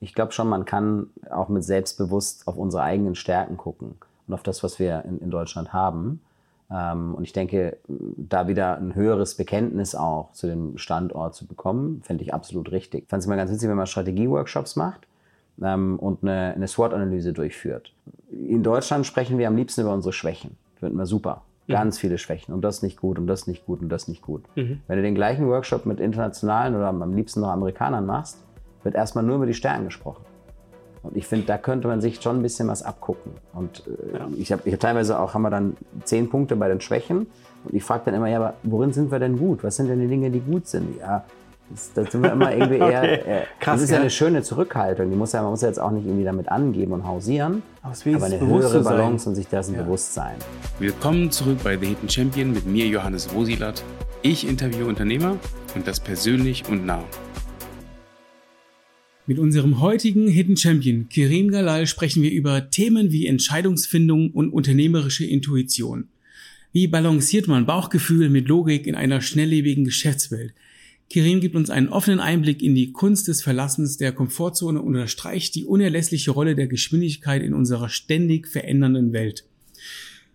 Ich glaube schon, man kann auch mit selbstbewusst auf unsere eigenen Stärken gucken und auf das, was wir in, in Deutschland haben. Ähm, und ich denke, da wieder ein höheres Bekenntnis auch zu dem Standort zu bekommen, fände ich absolut richtig. Ich fand es immer ganz witzig, wenn man Strategieworkshops macht ähm, und eine, eine SWOT-Analyse durchführt. In Deutschland sprechen wir am liebsten über unsere Schwächen. Finden wir super. Mhm. Ganz viele Schwächen und das nicht gut und das nicht gut und das nicht gut. Mhm. Wenn du den gleichen Workshop mit internationalen oder am liebsten noch Amerikanern machst, wird erstmal nur über die Stärken gesprochen. Und ich finde, da könnte man sich schon ein bisschen was abgucken. Und äh, ja. ich habe ich hab teilweise auch, haben wir dann zehn Punkte bei den Schwächen. Und ich frage dann immer, ja, aber worin sind wir denn gut? Was sind denn die Dinge, die gut sind? Ja, das, da sind wir immer irgendwie eher. okay. Äh, Krass, das ist ja eine schöne Zurückhaltung. Die muss ja, man muss ja jetzt auch nicht irgendwie damit angeben und hausieren. Aber, aber eine höhere Balance und sich dessen ja. bewusst sein. Willkommen zurück bei The Hidden Champion mit mir, Johannes Wosilat. Ich interviewe Unternehmer und das persönlich und nah. Mit unserem heutigen Hidden Champion Kirin Galal sprechen wir über Themen wie Entscheidungsfindung und unternehmerische Intuition. Wie balanciert man Bauchgefühl mit Logik in einer schnelllebigen Geschäftswelt? Kirin gibt uns einen offenen Einblick in die Kunst des Verlassens der Komfortzone und unterstreicht die unerlässliche Rolle der Geschwindigkeit in unserer ständig verändernden Welt.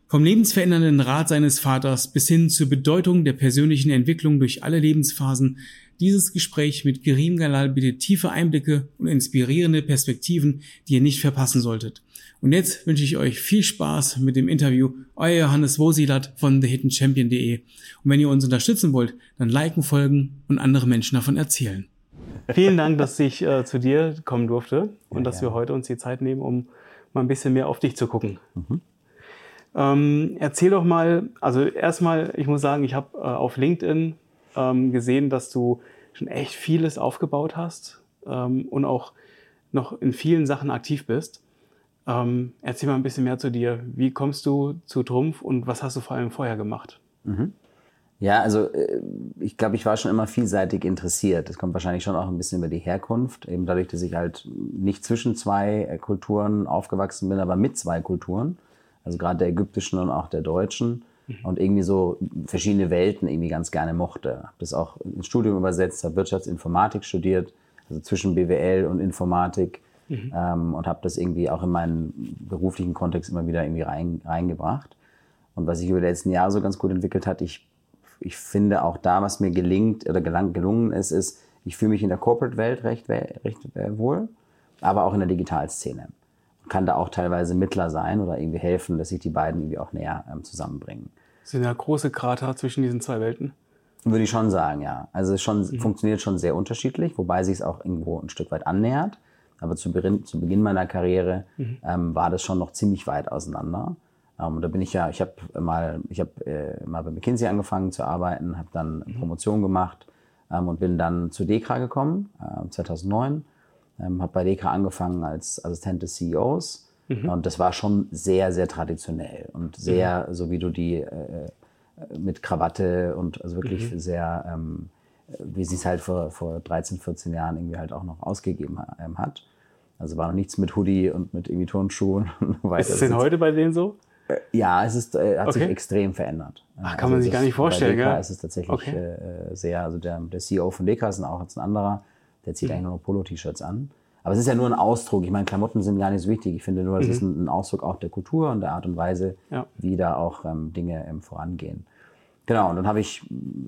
Vom lebensverändernden Rat seines Vaters bis hin zur Bedeutung der persönlichen Entwicklung durch alle Lebensphasen dieses Gespräch mit Gerim Galal bietet tiefe Einblicke und inspirierende Perspektiven, die ihr nicht verpassen solltet. Und jetzt wünsche ich euch viel Spaß mit dem Interview. Euer Johannes Wosilat von TheHiddenChampion.de. Und wenn ihr uns unterstützen wollt, dann liken, folgen und andere Menschen davon erzählen. Vielen Dank, dass ich äh, zu dir kommen durfte und ja, dass ja. wir heute uns die Zeit nehmen, um mal ein bisschen mehr auf dich zu gucken. Mhm. Ähm, erzähl doch mal, also erstmal, ich muss sagen, ich habe äh, auf LinkedIn ähm, gesehen, dass du schon echt vieles aufgebaut hast ähm, und auch noch in vielen Sachen aktiv bist. Ähm, erzähl mal ein bisschen mehr zu dir. Wie kommst du zu Trumpf und was hast du vor allem vorher gemacht? Mhm. Ja, also äh, ich glaube, ich war schon immer vielseitig interessiert. Das kommt wahrscheinlich schon auch ein bisschen über die Herkunft, eben dadurch, dass ich halt nicht zwischen zwei äh, Kulturen aufgewachsen bin, aber mit zwei Kulturen, also gerade der ägyptischen und auch der deutschen. Und irgendwie so verschiedene Welten irgendwie ganz gerne mochte. Habe das auch ins Studium übersetzt, habe Wirtschaftsinformatik studiert, also zwischen BWL und Informatik mhm. ähm, und habe das irgendwie auch in meinen beruflichen Kontext immer wieder irgendwie rein, reingebracht. Und was sich über die letzten Jahre so ganz gut entwickelt hat, ich, ich finde auch da, was mir gelingt oder gelang, gelungen ist, ist, ich fühle mich in der Corporate-Welt recht, recht wohl, aber auch in der Digitalszene kann da auch teilweise Mittler sein oder irgendwie helfen, dass sich die beiden irgendwie auch näher ähm, zusammenbringen. Sind da große Krater zwischen diesen zwei Welten? Würde ich schon sagen, ja. Also es schon, mhm. funktioniert schon sehr unterschiedlich, wobei sich es auch irgendwo ein Stück weit annähert. Aber zu, Beginn, zu Beginn meiner Karriere mhm. ähm, war das schon noch ziemlich weit auseinander. Ähm, da bin ich ja, ich habe mal, ich habe äh, mal bei McKinsey angefangen zu arbeiten, habe dann mhm. Promotion gemacht ähm, und bin dann zu DEKRA gekommen, äh, 2009 ähm, habe bei Deka angefangen als Assistent des CEOs. Mhm. Und das war schon sehr, sehr traditionell und sehr, mhm. so wie du die äh, mit Krawatte und also wirklich mhm. sehr, ähm, wie sie es halt vor, vor 13, 14 Jahren irgendwie halt auch noch ausgegeben ähm, hat. Also war noch nichts mit Hoodie und mit irgendwie Turnschuhen. Ist es denn heute bei denen so? Äh, ja, es ist, äh, hat okay. sich extrem verändert. Ach, kann also man sich gar nicht vorstellen, gell? ist es tatsächlich okay. äh, sehr, also der, der CEO von Deka ist auch jetzt ein anderer, der zieht mhm. eigentlich nur noch Polo-T-Shirts an. Aber es ist ja nur ein Ausdruck. Ich meine, Klamotten sind gar nicht so wichtig. Ich finde nur, es mhm. ist ein, ein, Ausdruck auch der Kultur und der Art und Weise, ja. wie da auch ähm, Dinge ähm, vorangehen. Genau, und dann habe ich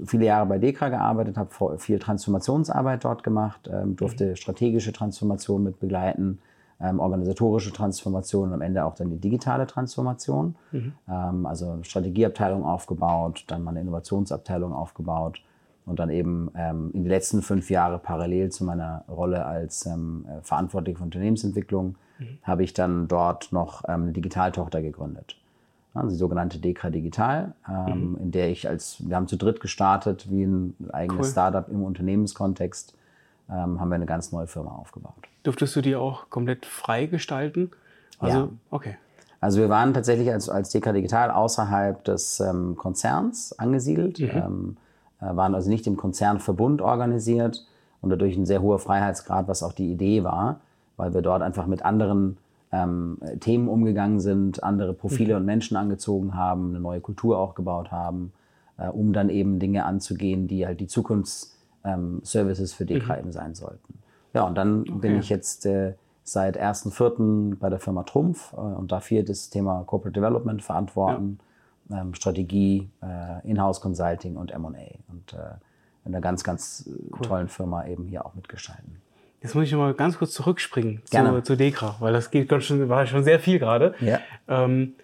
viele Jahre bei DEKRA gearbeitet, habe viel Transformationsarbeit dort gemacht, ähm, durfte mhm. strategische Transformation mit begleiten, ähm, organisatorische Transformation und am Ende auch dann die digitale Transformation. Mhm. Ähm, also eine Strategieabteilung aufgebaut, dann mal eine Innovationsabteilung aufgebaut und dann eben ähm, in den letzten fünf Jahren parallel zu meiner Rolle als ähm, äh, Verantwortliche für Unternehmensentwicklung mhm. habe ich dann dort noch ähm, eine Digitaltochter gegründet. Also die sogenannte Dekra Digital, ähm, mhm. in der ich als, wir haben zu dritt gestartet, wie ein eigenes cool. Startup im Unternehmenskontext, ähm, haben wir eine ganz neue Firma aufgebaut. Durftest du die auch komplett frei gestalten? Also, ja. okay. Also wir waren tatsächlich als, als Dekra Digital außerhalb des ähm, Konzerns angesiedelt. Mhm waren also nicht im Konzernverbund organisiert und dadurch ein sehr hoher Freiheitsgrad, was auch die Idee war, weil wir dort einfach mit anderen ähm, Themen umgegangen sind, andere Profile mhm. und Menschen angezogen haben, eine neue Kultur auch gebaut haben, äh, um dann eben Dinge anzugehen, die halt die Zukunftsservices ähm, für DK mhm. eben sein sollten. Ja, und dann okay. bin ich jetzt äh, seit 1.4. bei der Firma Trumpf äh, und darf hier das Thema Corporate Development verantworten, ja. Ähm, Strategie, äh, Inhouse Consulting und M&A. Und äh, in einer ganz, ganz äh, cool. tollen Firma eben hier auch mitgestalten. Jetzt muss ich mal ganz kurz zurückspringen zu, zu Dekra, weil das geht ganz schön, war schon sehr viel gerade. Ja. Ähm,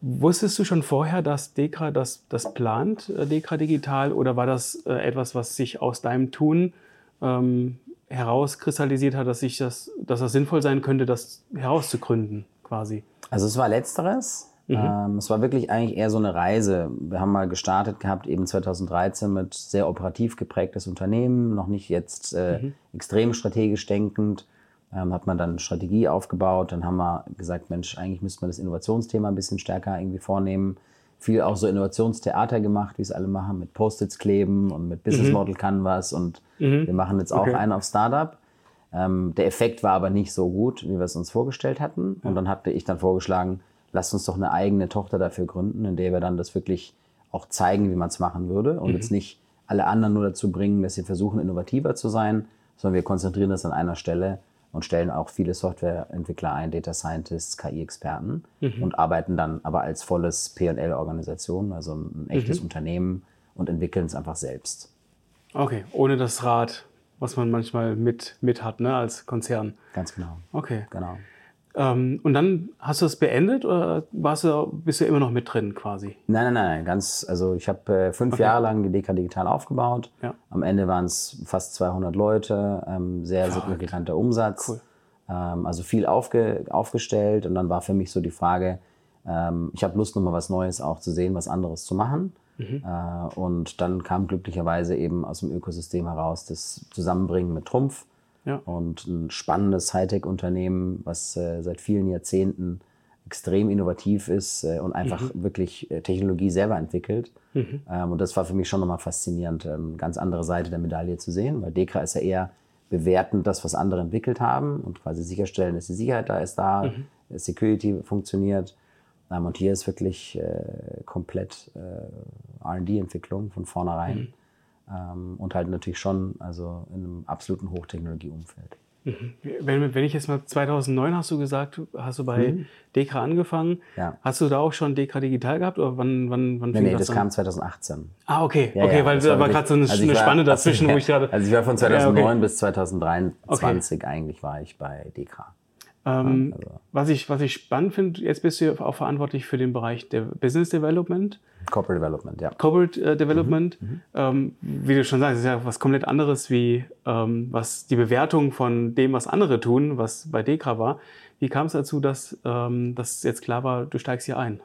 wusstest du schon vorher, dass Dekra das, das plant, äh, Dekra Digital, oder war das äh, etwas, was sich aus deinem Tun ähm, herauskristallisiert hat, dass, ich das, dass das sinnvoll sein könnte, das herauszugründen, quasi? Also es war letzteres. Mhm. Ähm, es war wirklich eigentlich eher so eine Reise. Wir haben mal gestartet gehabt, eben 2013 mit sehr operativ geprägtes Unternehmen, noch nicht jetzt äh, mhm. extrem strategisch denkend. Ähm, hat man dann Strategie aufgebaut. Dann haben wir gesagt, Mensch, eigentlich müsste man das Innovationsthema ein bisschen stärker irgendwie vornehmen. Viel auch so Innovationstheater gemacht, wie es alle machen, mit Post-its kleben und mit Business mhm. Model Canvas. Und mhm. wir machen jetzt auch okay. einen auf Startup. Ähm, der Effekt war aber nicht so gut, wie wir es uns vorgestellt hatten. Und dann hatte ich dann vorgeschlagen, lasst uns doch eine eigene Tochter dafür gründen, in der wir dann das wirklich auch zeigen, wie man es machen würde und mhm. jetzt nicht alle anderen nur dazu bringen, dass sie versuchen, innovativer zu sein, sondern wir konzentrieren das an einer Stelle und stellen auch viele Softwareentwickler ein, Data Scientists, KI-Experten mhm. und arbeiten dann aber als volles PL-Organisation, also ein echtes mhm. Unternehmen und entwickeln es einfach selbst. Okay, ohne das Rad, was man manchmal mit, mit hat, ne, als Konzern. Ganz genau. Okay. Genau. Ähm, und dann hast du es beendet oder warst du, bist du immer noch mit drin quasi? Nein, nein, nein, ganz, also ich habe äh, fünf okay. Jahre lang die DK Digital aufgebaut. Ja. Am Ende waren es fast 200 Leute, ähm, sehr signifikanter Umsatz. Cool. Ähm, also viel aufge, aufgestellt und dann war für mich so die Frage, ähm, ich habe Lust, nochmal was Neues auch zu sehen, was anderes zu machen. Mhm. Äh, und dann kam glücklicherweise eben aus dem Ökosystem heraus das Zusammenbringen mit Trumpf ja. Und ein spannendes Hightech-Unternehmen, was äh, seit vielen Jahrzehnten extrem innovativ ist äh, und einfach mhm. wirklich äh, Technologie selber entwickelt. Mhm. Ähm, und das war für mich schon nochmal faszinierend, eine ähm, ganz andere Seite der Medaille zu sehen, weil Dekra ist ja eher bewertend das, was andere entwickelt haben und quasi sicherstellen, dass die Sicherheit da ist, da mhm. Security funktioniert. Ähm, und hier ist wirklich äh, komplett äh, R&D-Entwicklung von vornherein. Ähm, und halt natürlich schon also in einem absoluten Hochtechnologieumfeld. Mhm. Wenn, wenn ich jetzt mal 2009 hast du gesagt, hast du bei mhm. Dekra angefangen. Ja. Hast du da auch schon Dekra Digital gehabt oder wann wann wann nee, nee, das, das kam 2018. Ah, okay. Ja, okay, ja, weil da war gerade so eine, also eine Spanne dazwischen, wo ich gerade Also ich war von 2009 okay. bis 2023 okay. eigentlich war ich bei Dekra. Ähm, also. was, ich, was ich spannend finde, jetzt bist du auch verantwortlich für den Bereich der Business Development. Corporate Development, ja. Corporate äh, Development. Mhm, mhm. ähm, wie du schon sagst, ist ja was komplett anderes wie ähm, was die Bewertung von dem, was andere tun, was bei Dekra war. Wie kam es dazu, dass ähm, das jetzt klar war, du steigst hier ein?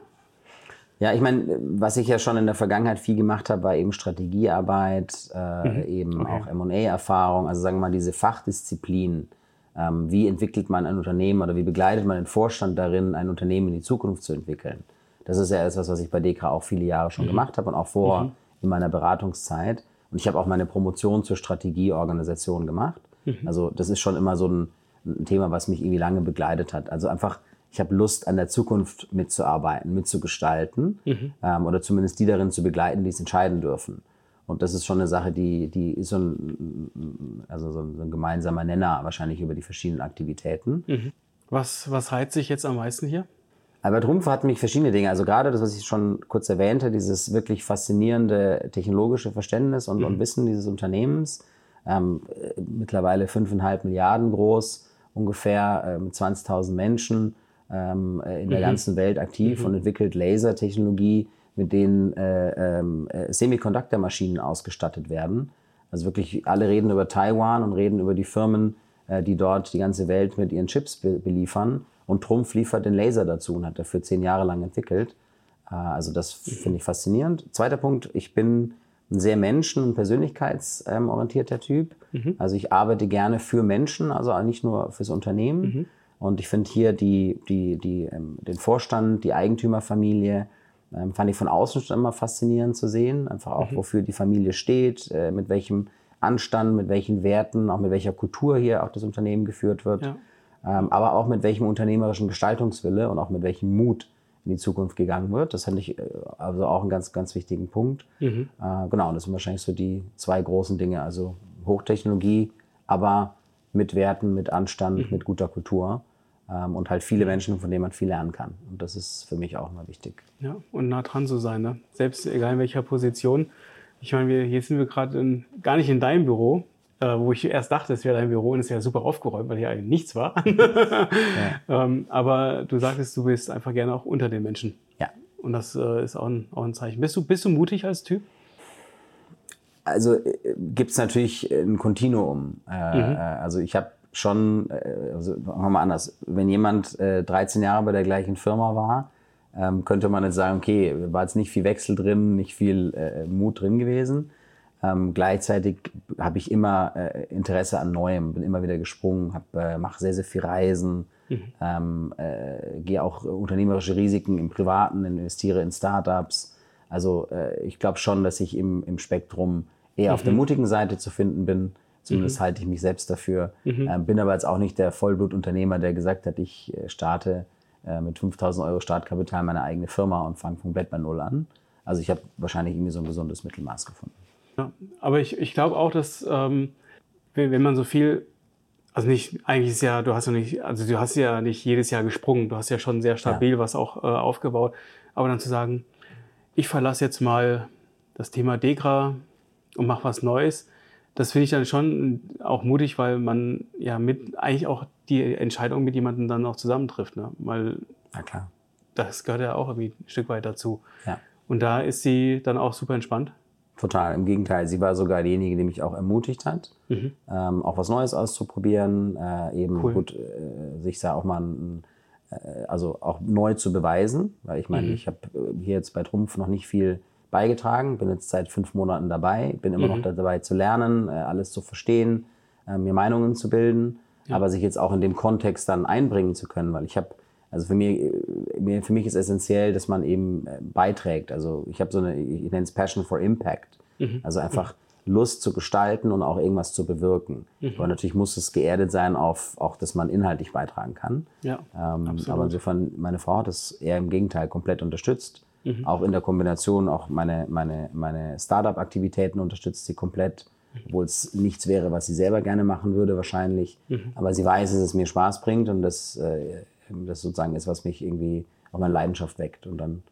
Ja, ich meine, was ich ja schon in der Vergangenheit viel gemacht habe, war eben Strategiearbeit, äh, mhm. eben okay. auch M&A-Erfahrung, also sagen wir mal diese Fachdisziplin ähm, wie entwickelt man ein Unternehmen oder wie begleitet man den Vorstand darin, ein Unternehmen in die Zukunft zu entwickeln. Das ist ja etwas, was ich bei Dekra auch viele Jahre schon mhm. gemacht habe und auch vor mhm. in meiner Beratungszeit. Und ich habe auch meine Promotion zur Strategieorganisation gemacht. Mhm. Also das ist schon immer so ein, ein, Thema, was mich irgendwie lange begleitet hat. Also einfach, ich habe Lust, an der Zukunft mitzuarbeiten, mitzugestalten mhm. ähm, oder zumindest die darin zu begleiten, die es entscheiden dürfen. Und das ist schon eine Sache, die, die ist so ein, also so ein, so ein gemeinsamer Nenner wahrscheinlich über die verschiedenen Aktivitäten. Mhm. Was, was reizt sich jetzt am meisten hier? Albert Rumpf hat mich verschiedene Dinge, also gerade das, was ich schon kurz erwähnte, dieses wirklich faszinierende technologische Verständnis und, mhm. und Wissen dieses Unternehmens, ähm, mittlerweile fünfeinhalb Milliarden groß, ungefähr äh, mit 20.000 Menschen ähm, in der mhm. ganzen Welt aktiv mhm. und entwickelt Lasertechnologie, mit denen äh, ähm, äh, Semiconductor-Maschinen ausgestattet werden. Also wirklich alle reden über Taiwan und reden über die Firmen, äh, die dort die ganze Welt mit ihren Chips be beliefern. Und Trumpf liefert den Laser dazu und hat dafür zehn Jahre lang entwickelt. Äh, also das finde ich faszinierend. Zweiter Punkt, ich bin ein sehr menschen- und persönlichkeitsorientierter Typ. Mhm. Also ich arbeite gerne für Menschen, also nicht nur fürs Unternehmen. Mhm. Und ich finde hier die, die, die, ähm, den Vorstand, die Eigentümerfamilie, ähm, fand ich von außen schon immer faszinierend zu sehen. Einfach auch, mhm. wofür die Familie steht, äh, mit welchem Anstand, mit welchen Werten, auch mit welcher Kultur hier auch das Unternehmen geführt wird. Ja. Ähm, aber auch mit welchem unternehmerischen Gestaltungswille und auch mit welchem Mut in die Zukunft gegangen wird. Das fand ich äh, also auch einen ganz, ganz wichtigen Punkt. Mhm. Äh, genau, und das sind wahrscheinlich so die zwei großen Dinge. Also Hochtechnologie, aber mit Werten, mit Anstand, mhm. mit guter Kultur ähm, und halt viele Menschen, von denen man viel lernen kann. Und das ist für mich auch immer wichtig. Ja, und nah dran zu sein, ne? selbst egal in welcher Position. Ich meine, wir, hier sind wir gerade gar nicht in deinem Büro, äh, wo ich erst dachte, es wäre dein Büro und es wäre super aufgeräumt, weil hier eigentlich nichts war. ja. ähm, aber du sagtest, du bist einfach gerne auch unter den Menschen. Ja. Und das äh, ist auch ein, auch ein Zeichen. Bist du, bist du mutig als Typ? Also äh, gibt es natürlich ein Kontinuum. Äh, mhm. Äh, also ich habe schon, äh, also machen wir mal anders, wenn jemand äh, 13 Jahre bei der gleichen Firma war, ähm, könnte man jetzt sagen, okay, war jetzt nicht viel Wechsel drin, nicht viel äh, Mut drin gewesen. Ähm, gleichzeitig habe ich immer äh, Interesse an Neuem, bin immer wieder gesprungen, äh, mache sehr, sehr viel Reisen, mhm. ähm, äh, gehe auch unternehmerische Risiken im Privaten, investiere in Startups. Also äh, ich glaube schon, dass ich im, im Spektrum eher mhm. auf der mhm. mutigen Seite zu finden bin. Zumindest mhm. halte ich mich selbst dafür. Mhm. Ähm, bin aber jetzt auch nicht der Vollblutunternehmer, der gesagt hat, ich äh, starte äh, mit 5000 Euro Startkapital meine eigene Firma und fange komplett bei Null an. Also ich habe wahrscheinlich irgendwie so ein gesundes Mittelmaß gefunden. Ja, aber ich, ich glaube auch, dass ähm, wenn, wenn man so viel, also nicht, eigentlich ist ja, du hast ja nicht, also du hast ja nicht jedes Jahr gesprungen, du hast ja schon sehr stabil ja. was auch äh, aufgebaut. Aber dann zu sagen, ich verlasse jetzt mal das Thema Degra und mache was Neues, das finde ich dann schon auch mutig, weil man ja mit eigentlich auch die Entscheidung mit jemandem dann auch zusammentrifft. Ne? Weil Na klar. das gehört ja auch irgendwie ein Stück weit dazu. Ja. Und da ist sie dann auch super entspannt. Total, im Gegenteil. Sie war sogar diejenige, die mich auch ermutigt hat, mhm. ähm, auch was Neues auszuprobieren, äh, eben cool. gut, äh, sich da auch mal, ein, äh, also auch neu zu beweisen, weil ich meine, mhm. ich habe äh, hier jetzt bei Trumpf noch nicht viel beigetragen, bin jetzt seit fünf Monaten dabei, bin immer mhm. noch dabei zu lernen, äh, alles zu verstehen, äh, mir Meinungen zu bilden, ja. aber sich jetzt auch in dem Kontext dann einbringen zu können, weil ich habe also für mich, für mich ist essentiell, dass man eben äh, beiträgt. Also ich habe so eine, ich nenne es Passion for Impact. Mhm. Also einfach Lust zu gestalten und auch irgendwas zu bewirken. Mhm. Aber natürlich muss es geerdet sein auf auch, dass man inhaltlich beitragen kann. Ja, ähm, aber insofern, meine Frau hat das eher im Gegenteil komplett unterstützt. Mhm. Auch in der Kombination, auch meine, meine, meine Startup-Aktivitäten unterstützt sie komplett, obwohl es nichts wäre, was sie selber gerne machen würde wahrscheinlich. Mhm. Aber sie weiß, dass es mir Spaß bringt und das äh, das sozusagen ist, was mich irgendwie auch meine Leidenschaft weckt. Und dann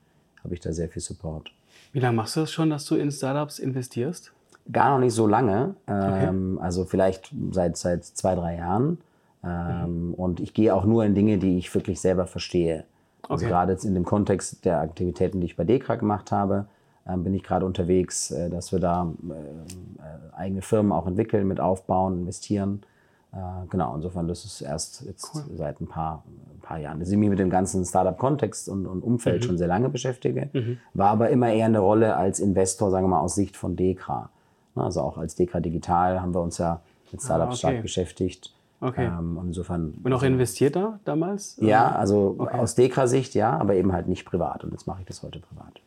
habe ich da sehr viel Support. Wie lange machst du das schon, dass du in Startups investierst? Gar noch nicht so lange. Okay. Ähm, also vielleicht seit, seit zwei, drei Jahren. Ähm, mhm. Und ich gehe auch nur in Dinge, die ich wirklich selber verstehe. Also okay. gerade jetzt in dem Kontext der Aktivitäten, die ich bei DEKRA gemacht habe, ähm, bin ich gerade unterwegs, äh, dass wir da äh, äh, eigene Firmen auch entwickeln, mit aufbauen, investieren. Äh, genau, insofern, das ist erst jetzt cool. seit ein paar, ein paar Jahren, dass ich mich mit dem ganzen Startup-Kontext und, und, Umfeld mhm. schon sehr lange beschäftige, mhm. war aber immer eher eine Rolle als Investor, sagen wir mal, aus Sicht von Dekra. Also auch als Dekra Digital haben wir uns ja mit Startups ah, okay. stark beschäftigt. Okay. Ähm, und insofern. Und auch investiert da damals? Ja, also okay. aus Dekra-Sicht ja, aber eben halt nicht privat. Und jetzt mache ich das heute privat.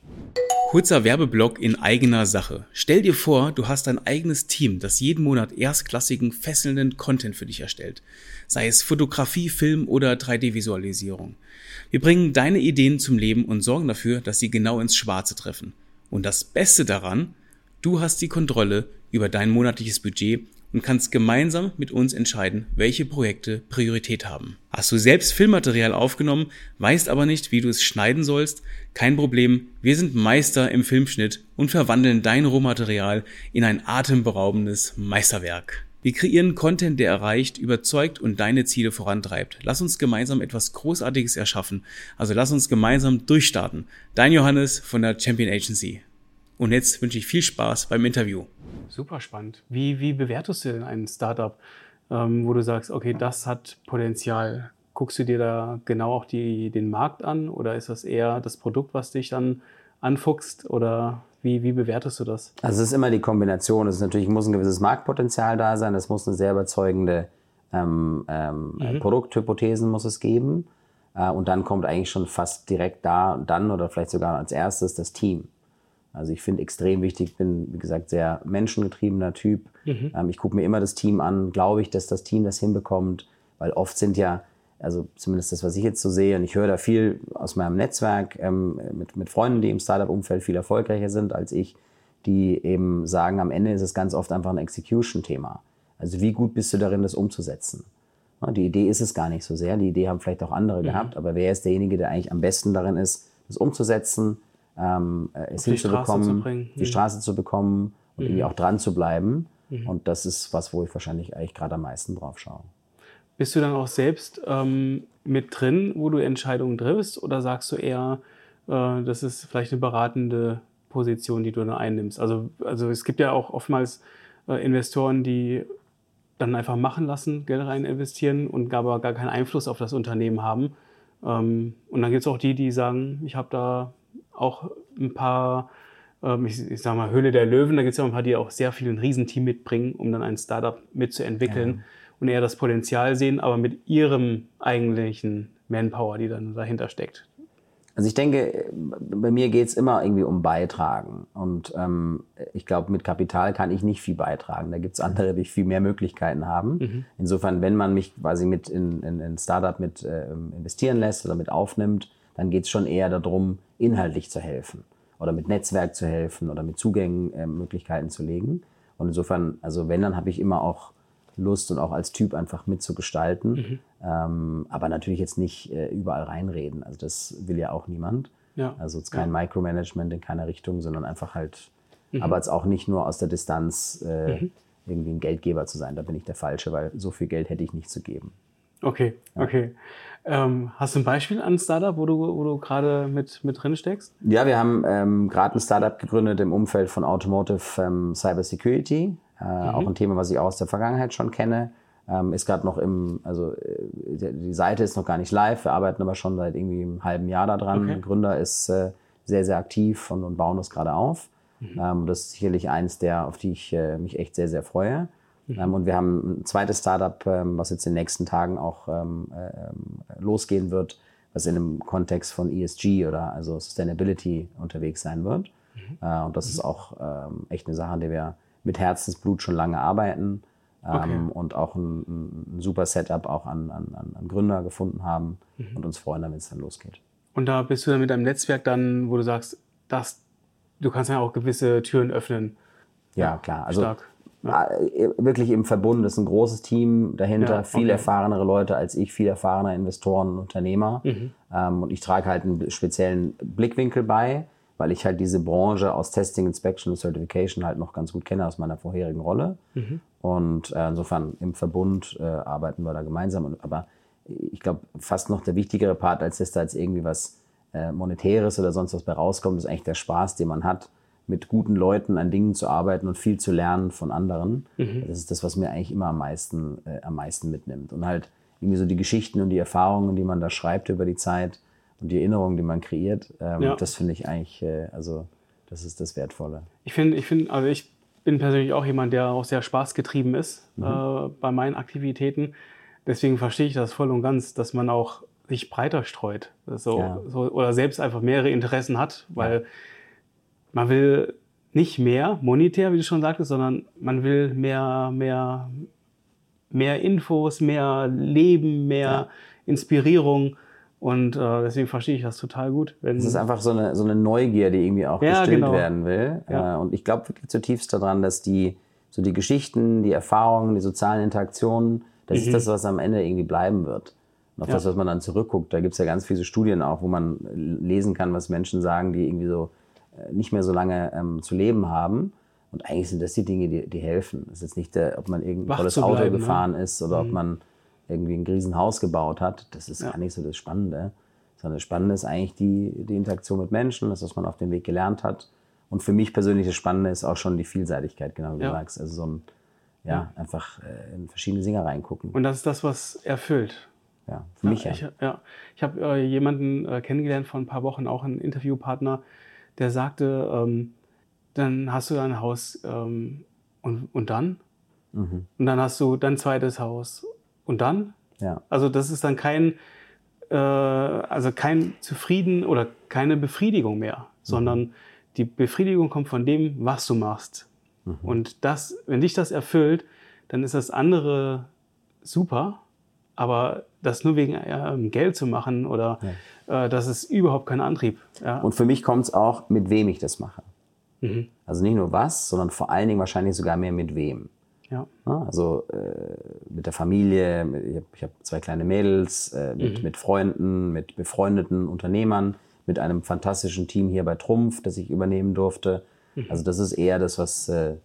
Kurzer Werbeblock in eigener Sache. Stell dir vor, du hast ein eigenes Team, das jeden Monat erstklassigen, fesselnden Content für dich erstellt. Sei es Fotografie, Film oder 3D-Visualisierung. Wir bringen deine Ideen zum Leben und sorgen dafür, dass sie genau ins Schwarze treffen. Und das Beste daran, du hast die Kontrolle über dein monatliches Budget und kannst gemeinsam mit uns entscheiden, welche Projekte Priorität haben. Hast du selbst Filmmaterial aufgenommen, weißt aber nicht, wie du es schneiden sollst? Kein Problem, wir sind Meister im Filmschnitt und verwandeln dein Rohmaterial in ein atemberaubendes Meisterwerk. Wir kreieren Content, der erreicht, überzeugt und deine Ziele vorantreibt. Lass uns gemeinsam etwas Großartiges erschaffen. Also lass uns gemeinsam durchstarten. Dein Johannes von der Champion Agency. Und jetzt wünsche ich viel Spaß beim Interview. Super spannend. Wie, wie bewertest du denn ein Startup, ähm, wo du sagst, okay, das hat Potenzial? Guckst du dir da genau auch die, den Markt an oder ist das eher das Produkt, was dich dann anfuchst oder wie, wie bewertest du das? Also es ist immer die Kombination. Es ist natürlich muss ein gewisses Marktpotenzial da sein. Es muss eine sehr überzeugende ähm, ähm, mhm. Produkthypothesen muss es geben. Äh, und dann kommt eigentlich schon fast direkt da, dann oder vielleicht sogar als erstes das Team. Also ich finde extrem wichtig, bin, wie gesagt, sehr menschengetriebener Typ. Mhm. Ähm, ich gucke mir immer das Team an, glaube ich, dass das Team das hinbekommt, weil oft sind ja, also zumindest das, was ich jetzt so sehe, und ich höre da viel aus meinem Netzwerk ähm, mit, mit Freunden, die im Startup-Umfeld viel erfolgreicher sind als ich, die eben sagen, am Ende ist es ganz oft einfach ein Execution-Thema. Also wie gut bist du darin, das umzusetzen? Die Idee ist es gar nicht so sehr. Die Idee haben vielleicht auch andere mhm. gehabt, aber wer ist derjenige, der eigentlich am besten darin ist, das umzusetzen, ähm, es hinzubekommen, die, die Straße zu bekommen und mhm. irgendwie auch dran zu bleiben. Mhm. Und das ist was, wo ich wahrscheinlich eigentlich gerade am meisten drauf schaue. Bist du dann auch selbst ähm, mit drin, wo du Entscheidungen triffst, oder sagst du eher, äh, das ist vielleicht eine beratende Position, die du dann einnimmst? Also, also es gibt ja auch oftmals äh, Investoren, die dann einfach machen lassen, Geld rein investieren und aber gar keinen Einfluss auf das Unternehmen haben. Ähm, und dann gibt es auch die, die sagen, ich habe da auch ein paar, ähm, ich, ich sage mal, Höhle der Löwen, da gibt es ja ein paar, die auch sehr viel ein Riesenteam mitbringen, um dann ein Startup mitzuentwickeln ja. und eher das Potenzial sehen, aber mit ihrem eigentlichen Manpower, die dann dahinter steckt. Also ich denke, bei mir geht es immer irgendwie um Beitragen. Und ähm, ich glaube, mit Kapital kann ich nicht viel beitragen. Da gibt es andere, die viel mehr Möglichkeiten haben. Mhm. Insofern, wenn man mich quasi mit in, in, in Startup mit äh, investieren lässt oder mit aufnimmt, dann geht es schon eher darum, inhaltlich zu helfen oder mit Netzwerk zu helfen oder mit Zugängen äh, Möglichkeiten zu legen. Und insofern, also wenn, dann habe ich immer auch Lust und auch als Typ einfach mitzugestalten. Mhm. Ähm, aber natürlich jetzt nicht äh, überall reinreden. Also das will ja auch niemand. Ja. Also es ist kein ja. Micromanagement in keiner Richtung, sondern einfach halt, mhm. aber jetzt auch nicht nur aus der Distanz äh, mhm. irgendwie ein Geldgeber zu sein. Da bin ich der Falsche, weil so viel Geld hätte ich nicht zu geben. Okay, okay. Ähm, hast du ein Beispiel an Startup, wo du, wo du gerade mit, mit drin steckst? Ja, wir haben ähm, gerade ein Startup gegründet im Umfeld von Automotive ähm, Cyber Security. Äh, mhm. Auch ein Thema, was ich aus der Vergangenheit schon kenne. Ähm, ist gerade noch im, also äh, die Seite ist noch gar nicht live. Wir arbeiten aber schon seit irgendwie einem halben Jahr daran. Okay. Der Gründer ist äh, sehr, sehr aktiv und, und bauen das gerade auf. Mhm. Ähm, das ist sicherlich eins der, auf die ich äh, mich echt sehr, sehr freue. Mhm. Ähm, und wir haben ein zweites Startup, ähm, was jetzt in den nächsten Tagen auch ähm, äh, losgehen wird, was in einem Kontext von ESG oder also Sustainability unterwegs sein wird. Mhm. Äh, und das ist auch echt eine Sache, an der wir mit Herzensblut schon lange arbeiten okay. und auch ein, ein, super Setup auch an, an, an Gründer gefunden haben mhm. und uns freuen, damit es dann losgeht. Und da bist du dann mit einem Netzwerk dann, wo du sagst, dass du kannst ja auch gewisse Türen öffnen. Ja, klar. Also Stark. Äh, wirklich im Verbund ist ein großes Team dahinter, ja, viel erfahrenere Leute als ich, viel erfahrener Investoren und Unternehmer. Mhm. Ähm, und ich trage halt einen speziellen Blickwinkel bei, weil ich halt diese Branche aus Testing, Inspection und Certification halt noch ganz gut kenne aus meiner vorherigen Rolle. Mhm. Und äh, insofern im Verbund äh, arbeiten wir da gemeinsam. Aber ich glaube, fast noch der wichtigere Part, als dass da jetzt irgendwie was äh, Monetäres oder sonst was bei rauskommt, ist eigentlich der Spaß, den man hat mit guten Leuten an Dingen zu arbeiten und viel zu lernen von anderen. Mhm. Das ist das, was mir eigentlich immer am meisten, äh, am meisten mitnimmt. Und halt irgendwie so die Geschichten und die Erfahrungen, die man da schreibt über die Zeit und die Erinnerungen, die man kreiert, ähm, ja. das finde ich eigentlich, äh, also das ist das Wertvolle. Ich finde, ich finde, also ich bin persönlich auch jemand, der auch sehr spaßgetrieben ist mhm. äh, bei meinen Aktivitäten. Deswegen verstehe ich das voll und ganz, dass man auch sich breiter streut so, ja. so oder selbst einfach mehrere Interessen hat, weil ja man will nicht mehr monetär, wie du schon sagtest, sondern man will mehr, mehr, mehr Infos, mehr Leben, mehr ja. Inspirierung. Und äh, deswegen verstehe ich das total gut. es ist einfach so eine, so eine Neugier, die irgendwie auch ja, gestillt genau. werden will. Ja. Äh, und ich glaube wirklich zutiefst daran, dass die, so die Geschichten, die Erfahrungen, die sozialen Interaktionen, das mhm. ist das, was am Ende irgendwie bleiben wird. Und auf ja. das, was man dann zurückguckt. Da gibt es ja ganz viele Studien auch, wo man lesen kann, was Menschen sagen, die irgendwie so nicht mehr so lange ähm, zu leben haben. Und eigentlich sind das die Dinge, die, die helfen. Es ist jetzt nicht, der, ob man irgendein tolles bleiben, Auto ne? gefahren ne? ist oder mhm. ob man irgendwie ein Riesenhaus gebaut hat. Das ist ja. gar nicht so das Spannende. Sondern das Spannende ist eigentlich die, die Interaktion mit Menschen, das, was man auf dem Weg gelernt hat. Und für mich persönlich das Spannende ist auch schon die Vielseitigkeit, genau wie ja. du sagst. Also so ein, ja, ja. einfach äh, in verschiedene Singer reingucken. Und das ist das, was erfüllt. Ja, für mich ja. Ich, ja. ich habe äh, jemanden äh, kennengelernt vor ein paar Wochen, auch einen Interviewpartner, der sagte, ähm, dann hast du dein Haus ähm, und, und dann? Mhm. Und dann hast du dein zweites Haus und dann? Ja. Also das ist dann kein, äh, also kein Zufrieden oder keine Befriedigung mehr, mhm. sondern die Befriedigung kommt von dem, was du machst. Mhm. Und das, wenn dich das erfüllt, dann ist das andere super, aber das nur wegen äh, Geld zu machen oder ja. äh, das ist überhaupt kein Antrieb. Ja. Und für mich kommt es auch, mit wem ich das mache. Mhm. Also nicht nur was, sondern vor allen Dingen wahrscheinlich sogar mehr mit wem. Ja. Also äh, mit der Familie, ich habe hab zwei kleine Mädels, äh, mit, Mhm. mit Freunden, mit befreundeten Unternehmern, mit einem fantastischen Team hier bei Trumpf, das ich übernehmen durfte. Mhm. Also das ist eher das, was, äh,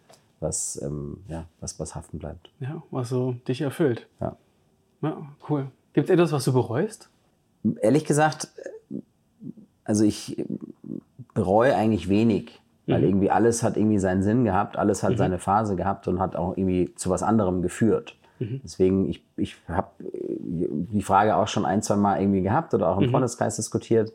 was, ähm, ja, was, was haften bleibt. Ja, was so dich erfüllt. Ja. Ja, cool. Gibt es etwas, was du bereust? Ehrlich gesagt, äh, also ich bereue eigentlich wenig, weil irgendwie alles hat irgendwie seinen Sinn gehabt, alles hat seine Phase gehabt und hat auch irgendwie zu was anderem geführt. Deswegen, ich, ich habe die Frage auch schon ein, zwei Mal irgendwie gehabt oder auch im Freundeskreis diskutiert.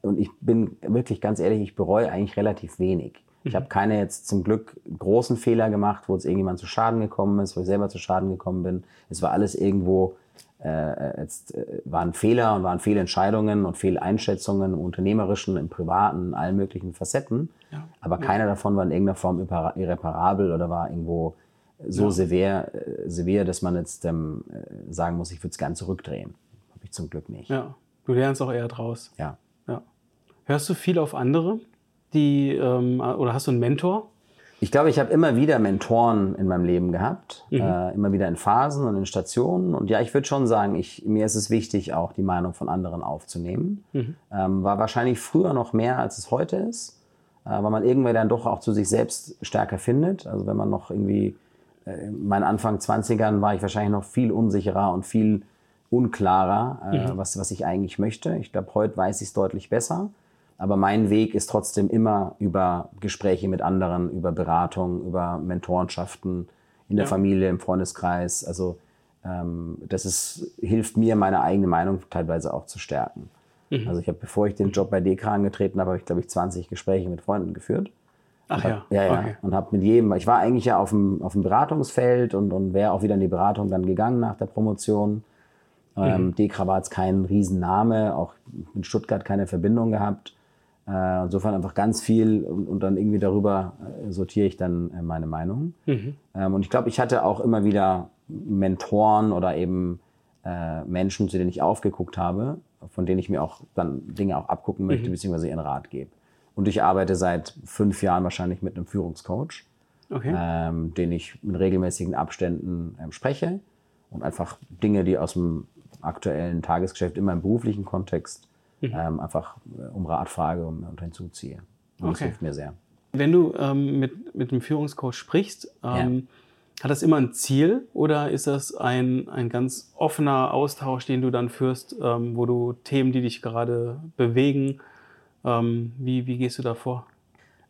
Und ich bin wirklich ganz ehrlich, ich bereue eigentlich relativ wenig. Ich habe keine jetzt zum Glück großen Fehler gemacht, wo jetzt irgendjemand zu Schaden gekommen ist, wo ich selber zu Schaden gekommen bin. Es war alles irgendwo äh, jetzt äh, waren Fehler und waren Fehlentscheidungen und Fehleinschätzungen im unternehmerischen, im privaten, in allen möglichen Facetten. Ja. Aber keiner davon war in irgendeiner Form irrepara- irreparabel oder war irgendwo so Ja. severe, äh, dass man jetzt ähm, äh, sagen muss, ich würde es gern zurückdrehen. Habe ich zum Glück nicht. Ja, du lernst auch eher draus. Ja. Ja. Hörst du viel auf andere? Die, ähm, oder hast du einen Mentor? Ich glaube, ich habe immer wieder Mentoren in meinem Leben gehabt, äh, immer wieder in Phasen und in Stationen. Und ja, ich würde schon sagen, ich, mir ist es wichtig, auch die Meinung von anderen aufzunehmen. Ähm, war wahrscheinlich früher noch mehr, als es heute ist, äh, weil man irgendwann dann doch auch zu sich selbst stärker findet. Also wenn man noch irgendwie, äh, in meinen Anfang 20ern war ich wahrscheinlich noch viel unsicherer und viel unklarer, äh, was, was ich eigentlich möchte. Ich glaube, heute weiß ich es deutlich besser. Aber mein Weg ist trotzdem immer über Gespräche mit anderen, über Beratung, über Mentorenschaften in der Ja. Familie, im Freundeskreis. Also ähm, das ist, hilft mir, meine eigene Meinung teilweise auch zu stärken. Also ich habe, bevor ich den Job bei Dekra angetreten habe, habe ich, glaube ich, 20 Gespräche mit Freunden geführt. Ach ja. Ja, ja. Okay. Und habe mit jedem, ich war eigentlich ja auf dem, auf dem Beratungsfeld und, und wäre auch wieder in die Beratung dann gegangen nach der Promotion. Ähm, Dekra war jetzt kein Riesenname, auch mit Stuttgart keine Verbindung gehabt. Äh, insofern einfach ganz viel und, und dann irgendwie darüber äh, sortiere ich dann äh, meine Meinung. Ähm, und ich glaube, ich hatte auch immer wieder Mentoren oder eben äh, Menschen, zu denen ich aufgeguckt habe, von denen ich mir auch dann Dinge auch abgucken möchte, beziehungsweise ihren Rat gebe. Und ich arbeite seit fünf Jahren wahrscheinlich mit einem Führungscoach, Okay. ähm, den ich in regelmäßigen Abständen ähm, spreche und einfach Dinge, die aus dem aktuellen Tagesgeschäft immer im beruflichen Kontext ähm, einfach äh, um Rat frage und, und hinzuziehe. Und Das Okay. hilft mir sehr. Wenn du ähm, mit, mit dem Führungscoach sprichst, ähm, hat das immer ein Ziel oder ist das ein, ein ganz offener Austausch, den du dann führst, ähm, wo du Themen, die dich gerade bewegen, ähm, wie, wie gehst du da vor?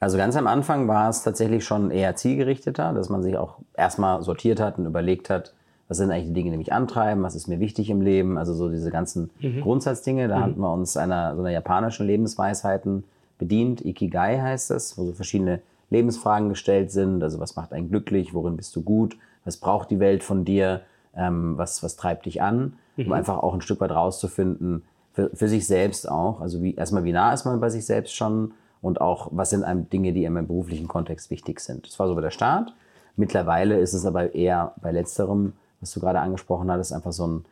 Also ganz am Anfang war es tatsächlich schon eher zielgerichteter, dass man sich auch erstmal sortiert hat und überlegt hat, was sind eigentlich die Dinge, die mich antreiben, was ist mir wichtig im Leben, also so diese ganzen Grundsatzdinge. Da hatten wir uns einer so einer japanischen Lebensweisheiten bedient. Ikigai heißt das, wo so verschiedene Lebensfragen gestellt sind. Also was macht einen glücklich, worin bist du gut, was braucht die Welt von dir, ähm, was, was treibt dich an, um einfach auch ein Stück weit rauszufinden, für, für sich selbst auch. Also wie, erstmal, wie nah ist man bei sich selbst schon und auch, was sind einem Dinge, die einem im beruflichen Kontext wichtig sind. Das war so bei der Start. Mittlerweile ist es aber eher bei letzterem, was du gerade angesprochen hattest, einfach so ein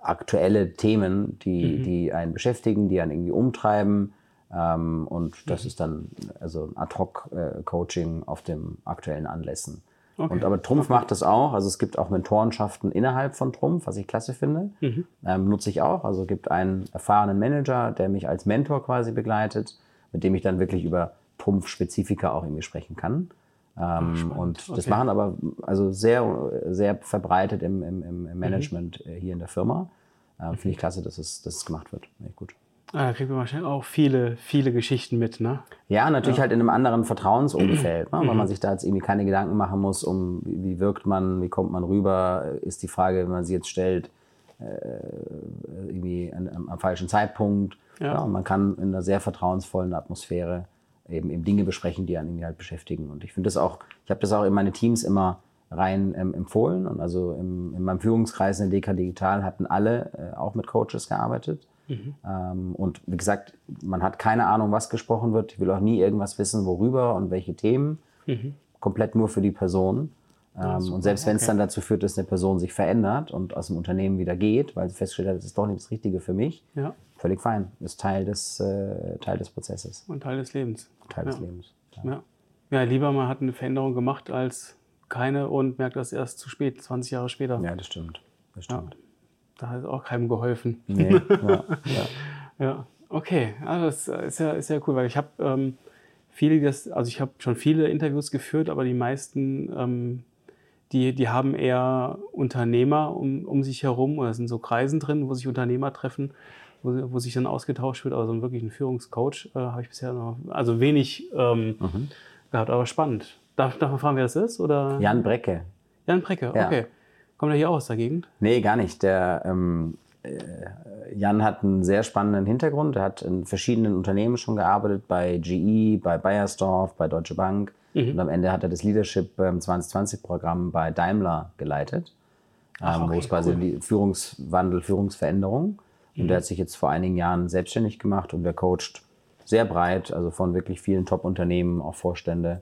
aktuelle Themen, die, die einen beschäftigen, die einen irgendwie umtreiben. Ähm, und das ist dann also ein Ad-Hoc-Coaching auf dem aktuellen Anlässen. Okay. Und aber Trumpf macht das auch. Also es gibt auch Mentorenschaften innerhalb von Trumpf, was ich klasse finde. Ähm, nutze ich auch. Also es gibt einen erfahrenen Manager, der mich als Mentor quasi begleitet, mit dem ich dann wirklich über Trumpf-Spezifika auch irgendwie sprechen kann. Ähm, und das Okay. machen aber also sehr, sehr verbreitet im, im, im im Management äh, hier in der Firma. Ähm, Finde ich klasse, dass es, dass es gemacht wird. Ich gut. Ah, da kriegt man wahrscheinlich auch viele, viele Geschichten mit, ne? Ja, natürlich halt in einem anderen Vertrauensumfeld, ne? weil man sich da jetzt irgendwie keine Gedanken machen muss, um wie, wirkt man, wie kommt man rüber, ist die Frage, wenn man sie jetzt stellt, äh, irgendwie am, am falschen Zeitpunkt. Ja. Ja. man kann in einer sehr vertrauensvollen Atmosphäre eben, eben Dinge besprechen, die einen irgendwie halt beschäftigen. Und ich finde das auch, ich habe das auch in meine Teams immer rein ähm, empfohlen. Und also im, in meinem Führungskreis in der DK Digital hatten alle äh, auch mit Coaches gearbeitet. Ähm, und wie gesagt, man hat keine Ahnung, was gesprochen wird. Ich will auch nie irgendwas wissen, worüber und welche Themen. Komplett nur für die Person. Ähm, und selbst wenn es okay. dann dazu führt, dass eine Person sich verändert und aus dem Unternehmen wieder geht, weil sie festgestellt hat, das ist doch nicht das Richtige für mich, Ja. Völlig fein. Ist Teil des, äh, Teil des Prozesses, Und Teil des Lebens. Teil des Ja. Lebens. Ja. ja, lieber man hat eine Veränderung gemacht, als keine und merkt das erst zu spät, 20 Jahre später. Ja, das stimmt. Das stimmt. Ja, da hat auch keinem geholfen. Nee, ja, ja. ja. okay. Also das ist ja, ist ja cool, weil ich habe ähm, viele, das, also ich habe schon viele Interviews geführt, aber die meisten, ähm, die, die haben eher Unternehmer um, um sich herum oder sind so Kreisen drin, wo sich Unternehmer treffen, wo, wo sich dann ausgetauscht wird. Also wirklich ein Führungscoach äh, habe ich bisher noch, also wenig ähm, mhm. gehabt, aber spannend. Darf, darf man fragen, wer das ist? Oder? Jan Brecke. Jan Brecke, okay. Ja. Kommt er hier auch aus der Gegend? Nee, gar nicht. Der ähm, äh, Jan hat einen sehr spannenden Hintergrund. Er hat in verschiedenen Unternehmen schon gearbeitet, bei GE, bei Bayersdorf, bei Deutsche Bank. Mhm. Und am Ende hat er das Leadership 2020-Programm bei Daimler geleitet, Ach, ähm, okay, wo es quasi cool. Führungswandel, Führungsveränderung. Und mhm. der hat sich jetzt vor einigen Jahren selbstständig gemacht und der coacht sehr breit, also von wirklich vielen Top-Unternehmen, auch Vorstände,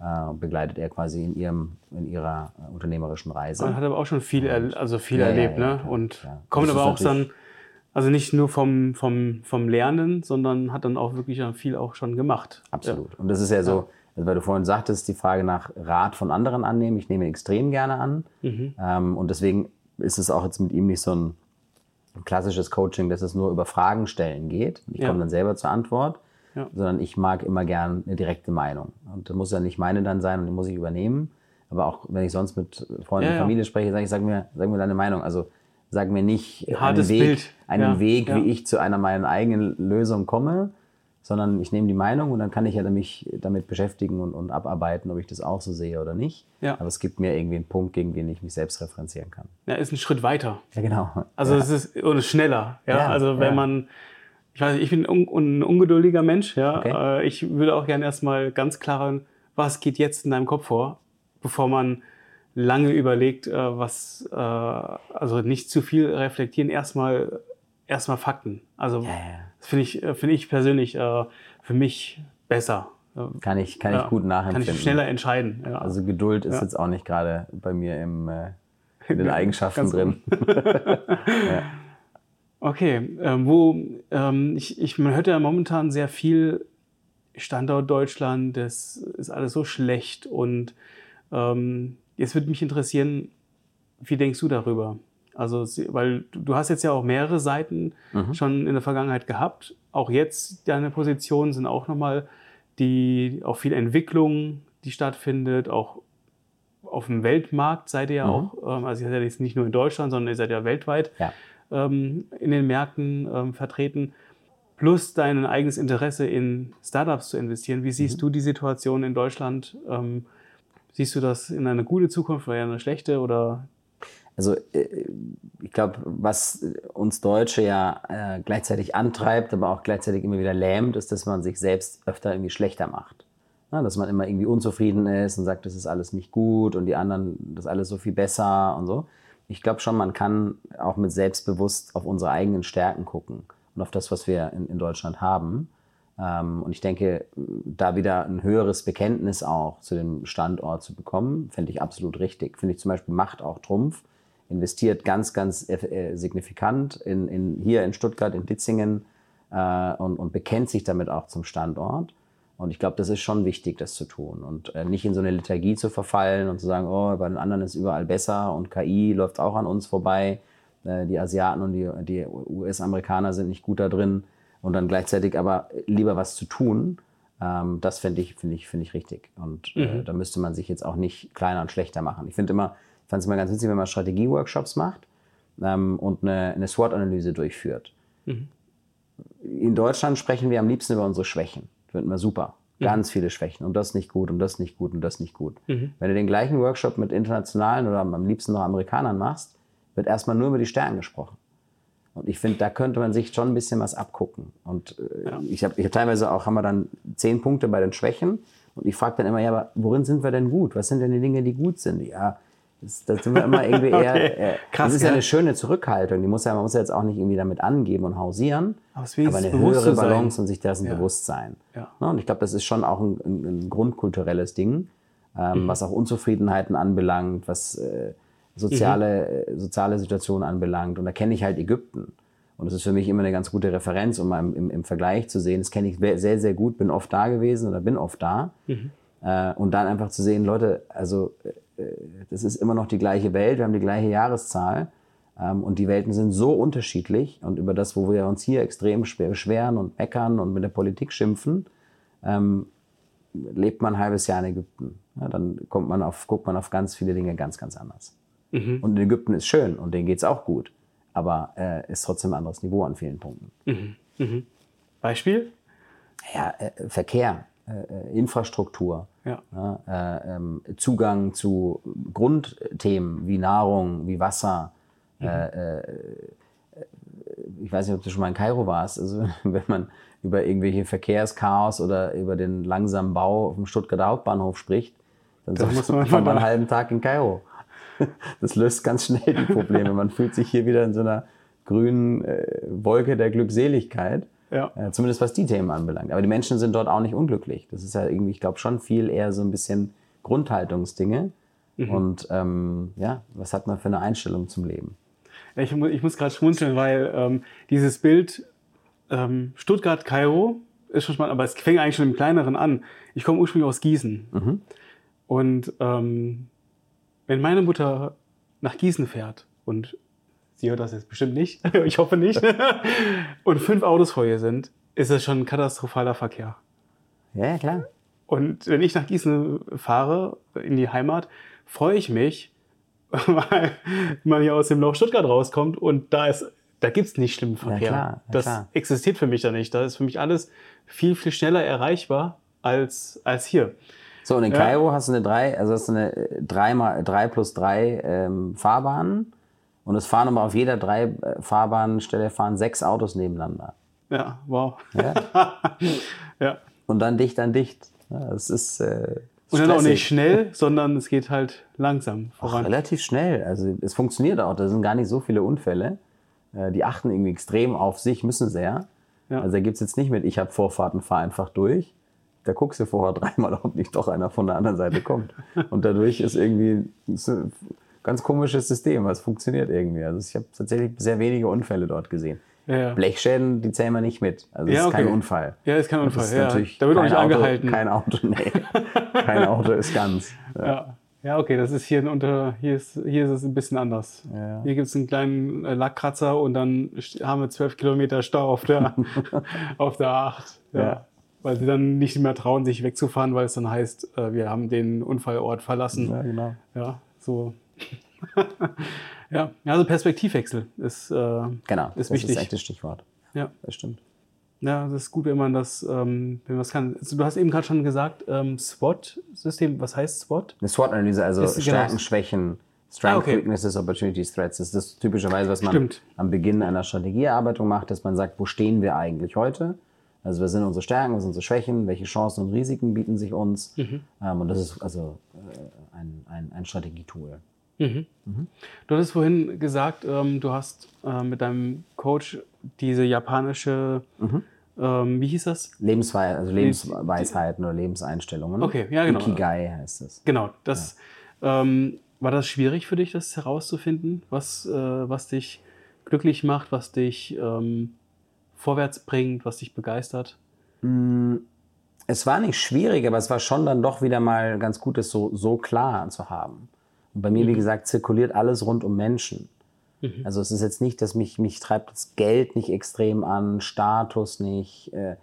äh, begleitet er quasi in, ihrem, in ihrer äh, unternehmerischen Reise. Man hat aber auch schon viel, er, also viel ja, erlebt, ja, ja, ne? Und kommt aber auch dann, also nicht nur vom, vom, vom Lernen, sondern hat dann auch wirklich viel auch schon gemacht. Absolut. Und das ist ja so, also weil du vorhin sagtest, die Frage nach Rat von anderen annehmen. Ich nehme extrem gerne an. Mhm. Ähm, und deswegen ist es auch jetzt mit ihm nicht so ein klassisches Coaching, dass es nur über Fragen stellen geht. Ich komme dann selber zur Antwort ja. sondern ich mag immer gern eine direkte Meinung. Und das muss ja nicht meine dann sein und die muss ich übernehmen. Aber auch wenn ich sonst mit Freunden ja, und Familie spreche, sage ich, sag mir, sag mir deine Meinung. Also sag mir nicht einen Weg, einen Weg wie ich zu einer meiner eigenen Lösung komme, sondern ich nehme die Meinung und dann kann ich ja mich damit beschäftigen und, und abarbeiten, ob ich das auch so sehe oder nicht. Ja. Aber es gibt mir irgendwie einen Punkt, gegen den ich mich selbst referenzieren kann. Ja, ist ein Schritt weiter. Ja, genau. Also ja. es ist und schneller. Ja, ja also wenn man ich weiß, ich bin ein, un ungeduldiger Mensch, ja. Okay. Äh, ich würde auch gerne erstmal ganz klar, was geht jetzt in deinem Kopf vor, bevor man lange überlegt, äh, was, äh, also nicht zu viel reflektieren, erstmal, erstmal Fakten. Also, ja, ja. das finde ich, finde ich persönlich für mich besser. Kann ich, kann ich gut nachempfinden. Kann ich schneller entscheiden. Ja. Also Geduld ist jetzt auch nicht gerade bei mir im, in den Eigenschaften drin. ja. Okay, ähm, wo ähm, ich, ich, man hört ja momentan sehr viel Standort Deutschland, das ist alles so schlecht und ähm, jetzt würde mich interessieren, wie denkst du darüber? Also, weil du hast jetzt ja auch mehrere Seiten mhm. schon in der Vergangenheit gehabt. Auch jetzt deine Positionen sind auch nochmal die, auch viel Entwicklung, die stattfindet, auch auf dem Weltmarkt seid ihr ja mhm. auch, ähm, also ihr seid jetzt nicht nur in Deutschland, sondern ihr seid ja weltweit. Ja ähm, in den Märkten ähm, vertreten, plus dein eigenes Interesse in Startups zu investieren. Wie siehst mhm. du die Situation in Deutschland? Ähm, siehst du das in eine gute Zukunft oder eine schlechte oder also äh, ich glaube, was uns Deutsche ja äh, gleichzeitig antreibt, aber auch gleichzeitig immer wieder lähmt, ist, dass man sich selbst öfter irgendwie schlechter macht. Ja, dass man immer irgendwie unzufrieden ist und sagt, das ist alles nicht gut und die anderen, das ist alles so viel besser und so ich glaube schon, man kann auch mit selbstbewusst auf unsere eigenen Stärken gucken und auf das, was wir in, in Deutschland haben. Ähm, und ich denke, da wieder ein höheres Bekenntnis auch zu dem Standort zu bekommen, fände ich absolut richtig. Finde ich zum Beispiel Macht auch Trumpf, investiert ganz, ganz äh, signifikant in, in, hier in Stuttgart, in Ditzingen äh, und, und bekennt sich damit auch zum Standort. Und ich glaube, das ist schon wichtig, das zu tun und äh, nicht in so eine Lethargie zu verfallen und zu sagen, oh, bei den anderen ist überall besser und KI läuft auch an uns vorbei. Äh, die Asiaten und die, die US-Amerikaner sind nicht gut da drin und dann gleichzeitig aber lieber was zu tun. Ähm, das finde ich, finde ich, finde ich richtig. Und äh, mhm. da müsste man sich jetzt auch nicht kleiner und schlechter machen. Ich finde immer, fand es immer ganz witzig, wenn man Strategie-Workshops macht ähm, und eine, eine SWOT-Analyse durchführt. Mhm. In Deutschland sprechen wir am liebsten über unsere Schwächen finden wir super. Ganz mhm. viele Schwächen und das nicht gut und das nicht gut und das nicht gut. Mhm. Wenn du den gleichen Workshop mit internationalen oder am liebsten noch Amerikanern machst, wird erstmal nur über die Stärken gesprochen. Und ich finde, da könnte man sich schon ein bisschen was abgucken. Und äh, ja. ich habe ich hab teilweise auch, haben wir dann zehn Punkte bei den Schwächen. Und ich frage dann immer, ja, aber worin sind wir denn gut? Was sind denn die Dinge, die gut sind? Ja, das, das sind wir immer irgendwie eher. okay. äh, Krass, das ist ja eine schöne Zurückhaltung. Die muss ja, man muss ja jetzt auch nicht irgendwie damit angeben und hausieren. Aber, aber eine höhere Balance und sich dessen ja. bewusst sein. Ja. Ja, und ich glaube, das ist schon auch ein, ein, ein grundkulturelles Ding, ähm, mhm. was auch Unzufriedenheiten anbelangt, was äh, soziale, mhm. Äh, soziale Situationen anbelangt. Und da kenne ich halt Ägypten. Und das ist für mich immer eine ganz gute Referenz, um mal im, im Vergleich zu sehen. Das kenne ich sehr, sehr gut, bin oft da gewesen oder bin oft da. Mhm. Äh, und dann einfach zu sehen, Leute, also äh, das ist immer noch die gleiche Welt, wir haben die gleiche Jahreszahl ähm, und die Welten sind so unterschiedlich und über das, wo wir uns hier extrem beschweren und meckern und mit der Politik schimpfen, ähm, lebt man ein halbes Jahr in Ägypten. Ja, dann kommt man auf, guckt man auf ganz viele Dinge ganz, ganz anders. Mhm. Und in Ägypten ist schön und denen geht es auch gut, aber äh, ist trotzdem ein anderes Niveau an vielen Punkten. Mhm. Mhm. Beispiel? Ja, äh, Verkehr, äh, Infrastruktur, ja. Ja, äh, ähm, Zugang zu Grundthemen wie Nahrung, wie Wasser, Mhm. Äh, äh, ich weiß nicht, ob du schon mal in Kairo warst. Also wenn man über irgendwelche Verkehrschaos oder über den langsamen Bau auf dem Stuttgarter Hauptbahnhof spricht, dann das muss man man einen halben Tag in Kairo. Das löst ganz schnell die Probleme. Man fühlt sich hier wieder in so einer grünen äh, Wolke der Glückseligkeit. Ja. Äh, zumindest was die Themen anbelangt. Aber die Menschen sind dort auch nicht unglücklich. Das ist ja irgendwie, ich glaube, schon viel eher so ein bisschen Grundhaltungsdinge. Mhm. Und ähm, ja, was hat man für eine Einstellung zum Leben? Ich, ich muss gerade schmunzeln, weil ähm, dieses Bild ähm, Stuttgart-Kairo ist schon spannend, aber es fängt eigentlich schon im Kleineren an. Ich komme ursprünglich aus Gießen. Mhm. Und ähm, wenn meine Mutter nach Gießen fährt und sie hört das jetzt bestimmt nicht, ich hoffe nicht, und fünf Autos vor ihr sind, ist das schon ein katastrophaler Verkehr. Ja, klar. Und wenn ich nach Gießen fahre, in die Heimat, freue ich mich, weil man hier aus dem Loch Stuttgart rauskommt und da ist, da gibt's nicht schlimmen Verkehr. Ja, klar, ja, das klar. existiert für mich da nicht. Da ist für mich alles viel, viel schneller erreichbar als, als hier. So, und in Kairo hast du eine drei, also hast du eine drei, mal, drei plus drei ähm, Fahrbahnen und es fahren aber auf jeder drei äh, Fahrbahnstelle fahren sechs Autos nebeneinander. Ja, wow. Ja. ja. Und dann dicht an dicht. Ja, das ist äh, und dann auch nicht schnell, sondern es geht halt langsam voran. Ach, relativ schnell. Also es funktioniert auch. Da sind gar nicht so viele Unfälle. Äh, die achten irgendwie extrem auf sich, müssen sie ja. ja. Also da gibt's jetzt nicht mit, ich habe Vorfahrten, fahr einfach durch. Da guckst du vorher dreimal, ob nicht doch einer von der anderen Seite kommt. Und dadurch ist irgendwie ein ganz komisches System, was funktioniert irgendwie. Also ich habe tatsächlich sehr wenige Unfälle dort gesehen. Ja, ja. Blechschäden, die zählen wir nicht mit. Also ja, ist okay. kein Unfall. Ja, ist kein Unfall. Ist ja. Da wird auch nicht Auto, angehalten. Kein Auto, nee. kein Auto ist ganz. Ja. ja. okay, das ist hier ein unter, hier ist, hier ist es ein bisschen anders. Hier gibt es einen kleinen äh, Lackkratzer und dann haben wir zwölf Kilometer Stau auf der, auf der A8. Ja. Weil sie dann nicht mehr trauen, sich wegzufahren, weil es dann heißt, äh, wir haben den Unfallort verlassen. Ja, genau. Ja, so. Ja, also Perspektivwechsel ist, äh, genau, ist das wichtig. Das ist echt das Stichwort. Ja. Das stimmt. Ja, das ist gut, wenn man das, ähm, wenn man das kann. Also, du hast eben gerade schon gesagt, ähm, SWOT-System. Was heißt SWOT? Eine SWOT-Analyse, also ist, genau Stärken, genau. Schwächen, Strength, ah, okay. Weaknesses, Opportunities, Threats. Das ist das typischerweise, was man Stimmt. am Beginn einer Strategieerarbeitung macht, dass man sagt, wo stehen wir eigentlich heute? Also was sind unsere Stärken, was sind unsere Schwächen, welche Chancen und Risiken bieten sich uns? Mhm. Ähm, und das ist also äh, ein, ein, ein Strategietool. Mhm. Mhm. Du hattest vorhin gesagt, ähm, du hast äh, mit deinem Coach diese japanische, mhm. ähm, wie hieß das? Lebensweisheit, also Lebensweisheiten oder Lebenseinstellungen. Okay, ja genau. Ikigai heißt es. Genau, das ja. ähm, war das schwierig für dich, das herauszufinden, was, äh, was dich glücklich macht, was dich ähm, vorwärts bringt, was dich begeistert? Mm, es war nicht schwierig, aber es war schon dann doch wieder mal ganz gut, es so, so klar zu haben. Bei mir, mhm. wie gesagt, zirkuliert alles rund um Menschen. Mhm. Also es ist jetzt nicht, dass mich, mich treibt das Geld nicht extrem an, Status nicht. Äh, äh,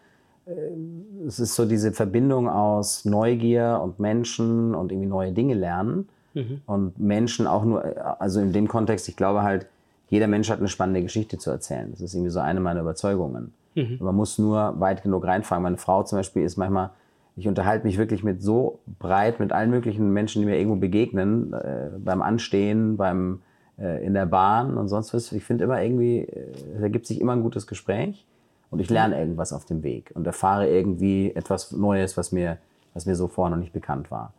es ist so diese Verbindung aus Neugier und Menschen und irgendwie neue Dinge lernen. Mhm. Und Menschen auch nur, also in dem Kontext, ich glaube halt, jeder Mensch hat eine spannende Geschichte zu erzählen. Das ist irgendwie so eine meiner Überzeugungen. Mhm. Man muss nur weit genug reinfangen. Meine Frau zum Beispiel ist manchmal ich unterhalte mich wirklich mit so breit, mit allen möglichen Menschen, die mir irgendwo begegnen, äh, beim Anstehen, beim äh, in der Bahn und sonst was. Ich finde immer irgendwie, äh, es ergibt sich immer ein gutes Gespräch und ich lerne irgendwas auf dem Weg und erfahre irgendwie etwas Neues, was mir, was mir so vorher noch nicht bekannt war.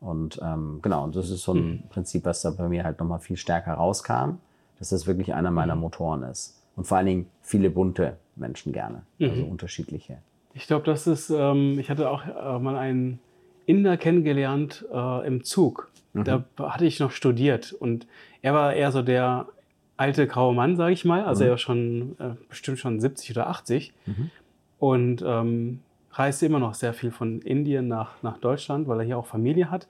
Und ähm, genau, und das ist so ein mhm. Prinzip, was da bei mir halt nochmal viel stärker rauskam, dass das wirklich einer meiner mhm. Motoren ist. Und vor allen Dingen viele bunte Menschen gerne, also mhm. unterschiedliche. Ich glaube, das ist, ähm, ich hatte auch äh, mal einen Inder kennengelernt äh, im Zug. Mhm. Da hatte ich noch studiert und er war eher so der alte graue Mann, sage ich mal. Also mhm. er war schon äh, bestimmt schon 70 oder 80 mhm. und ähm, reiste immer noch sehr viel von Indien nach, nach Deutschland, weil er hier auch Familie hat.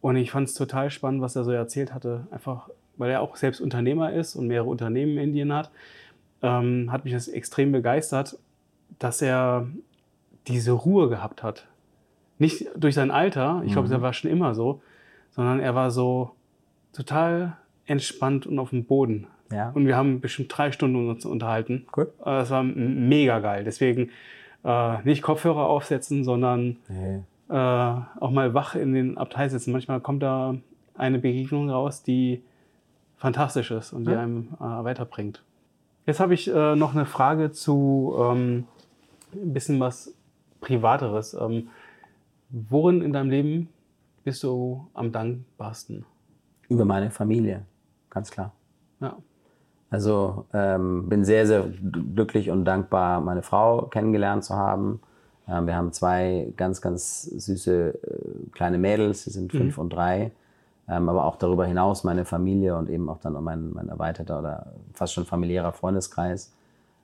Und ich fand es total spannend, was er so erzählt hatte. Einfach, weil er auch selbst Unternehmer ist und mehrere Unternehmen in Indien hat, ähm, hat mich das extrem begeistert, dass er diese Ruhe gehabt hat. Nicht durch sein Alter, ich glaube, Mhm. er war schon immer so, sondern er war so total entspannt und auf dem Boden. Ja. Und wir haben bestimmt drei Stunden uns unterhalten. Cool. Äh, Das war mega geil. Deswegen äh, nicht Kopfhörer aufsetzen, sondern Nee. äh, auch mal wach in den Abteil sitzen. Manchmal kommt da eine Begegnung raus, die fantastisch ist und die Ja. einem äh, weiterbringt. Jetzt habe ich äh, noch eine Frage zu ähm, ein bisschen was Privateres. Ähm, worin in deinem Leben bist du am dankbarsten? Über meine Familie, ganz klar. Ja. Also ähm, bin sehr, sehr glücklich und dankbar, meine Frau kennengelernt zu haben. Ähm, wir haben zwei ganz, ganz süße äh, kleine Mädels, die sind fünf und drei. Ähm, aber auch darüber hinaus meine Familie und eben auch dann mein, mein erweiterter oder fast schon familiärer Freundeskreis.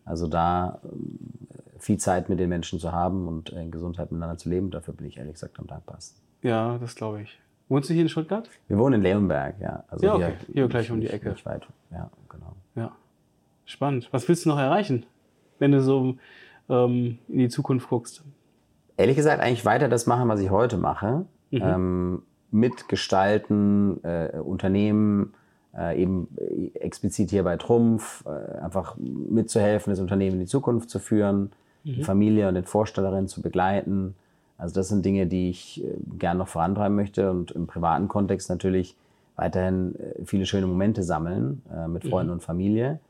Also da ähm, viel Zeit mit den Menschen zu haben und in Gesundheit miteinander zu leben, dafür bin ich ehrlich gesagt am dankbarsten. Ja, das glaube ich. Wohnst du hier in Stuttgart? Wir wohnen in Leonberg, ja. Also Ja, okay. Hier gleich um die Ecke. Nicht weit, ja, genau. Ja. Spannend. Was willst du noch erreichen, wenn du so ähm, in die Zukunft guckst? ehrlich gesagt eigentlich weiter das machen, was ich heute mache. Mhm. Ähm, mitgestalten, äh, Unternehmen, äh, eben äh, explizit hier bei Trumpf, äh, einfach mitzuhelfen, das Unternehmen in die Zukunft zu führen, Mhm. die Familie und den Vorstellerinnen zu begleiten. Also das sind Dinge, die ich äh, gern noch vorantreiben möchte und im privaten Kontext natürlich weiterhin äh, viele schöne Momente sammeln äh, mit Mhm. Freunden und Familie.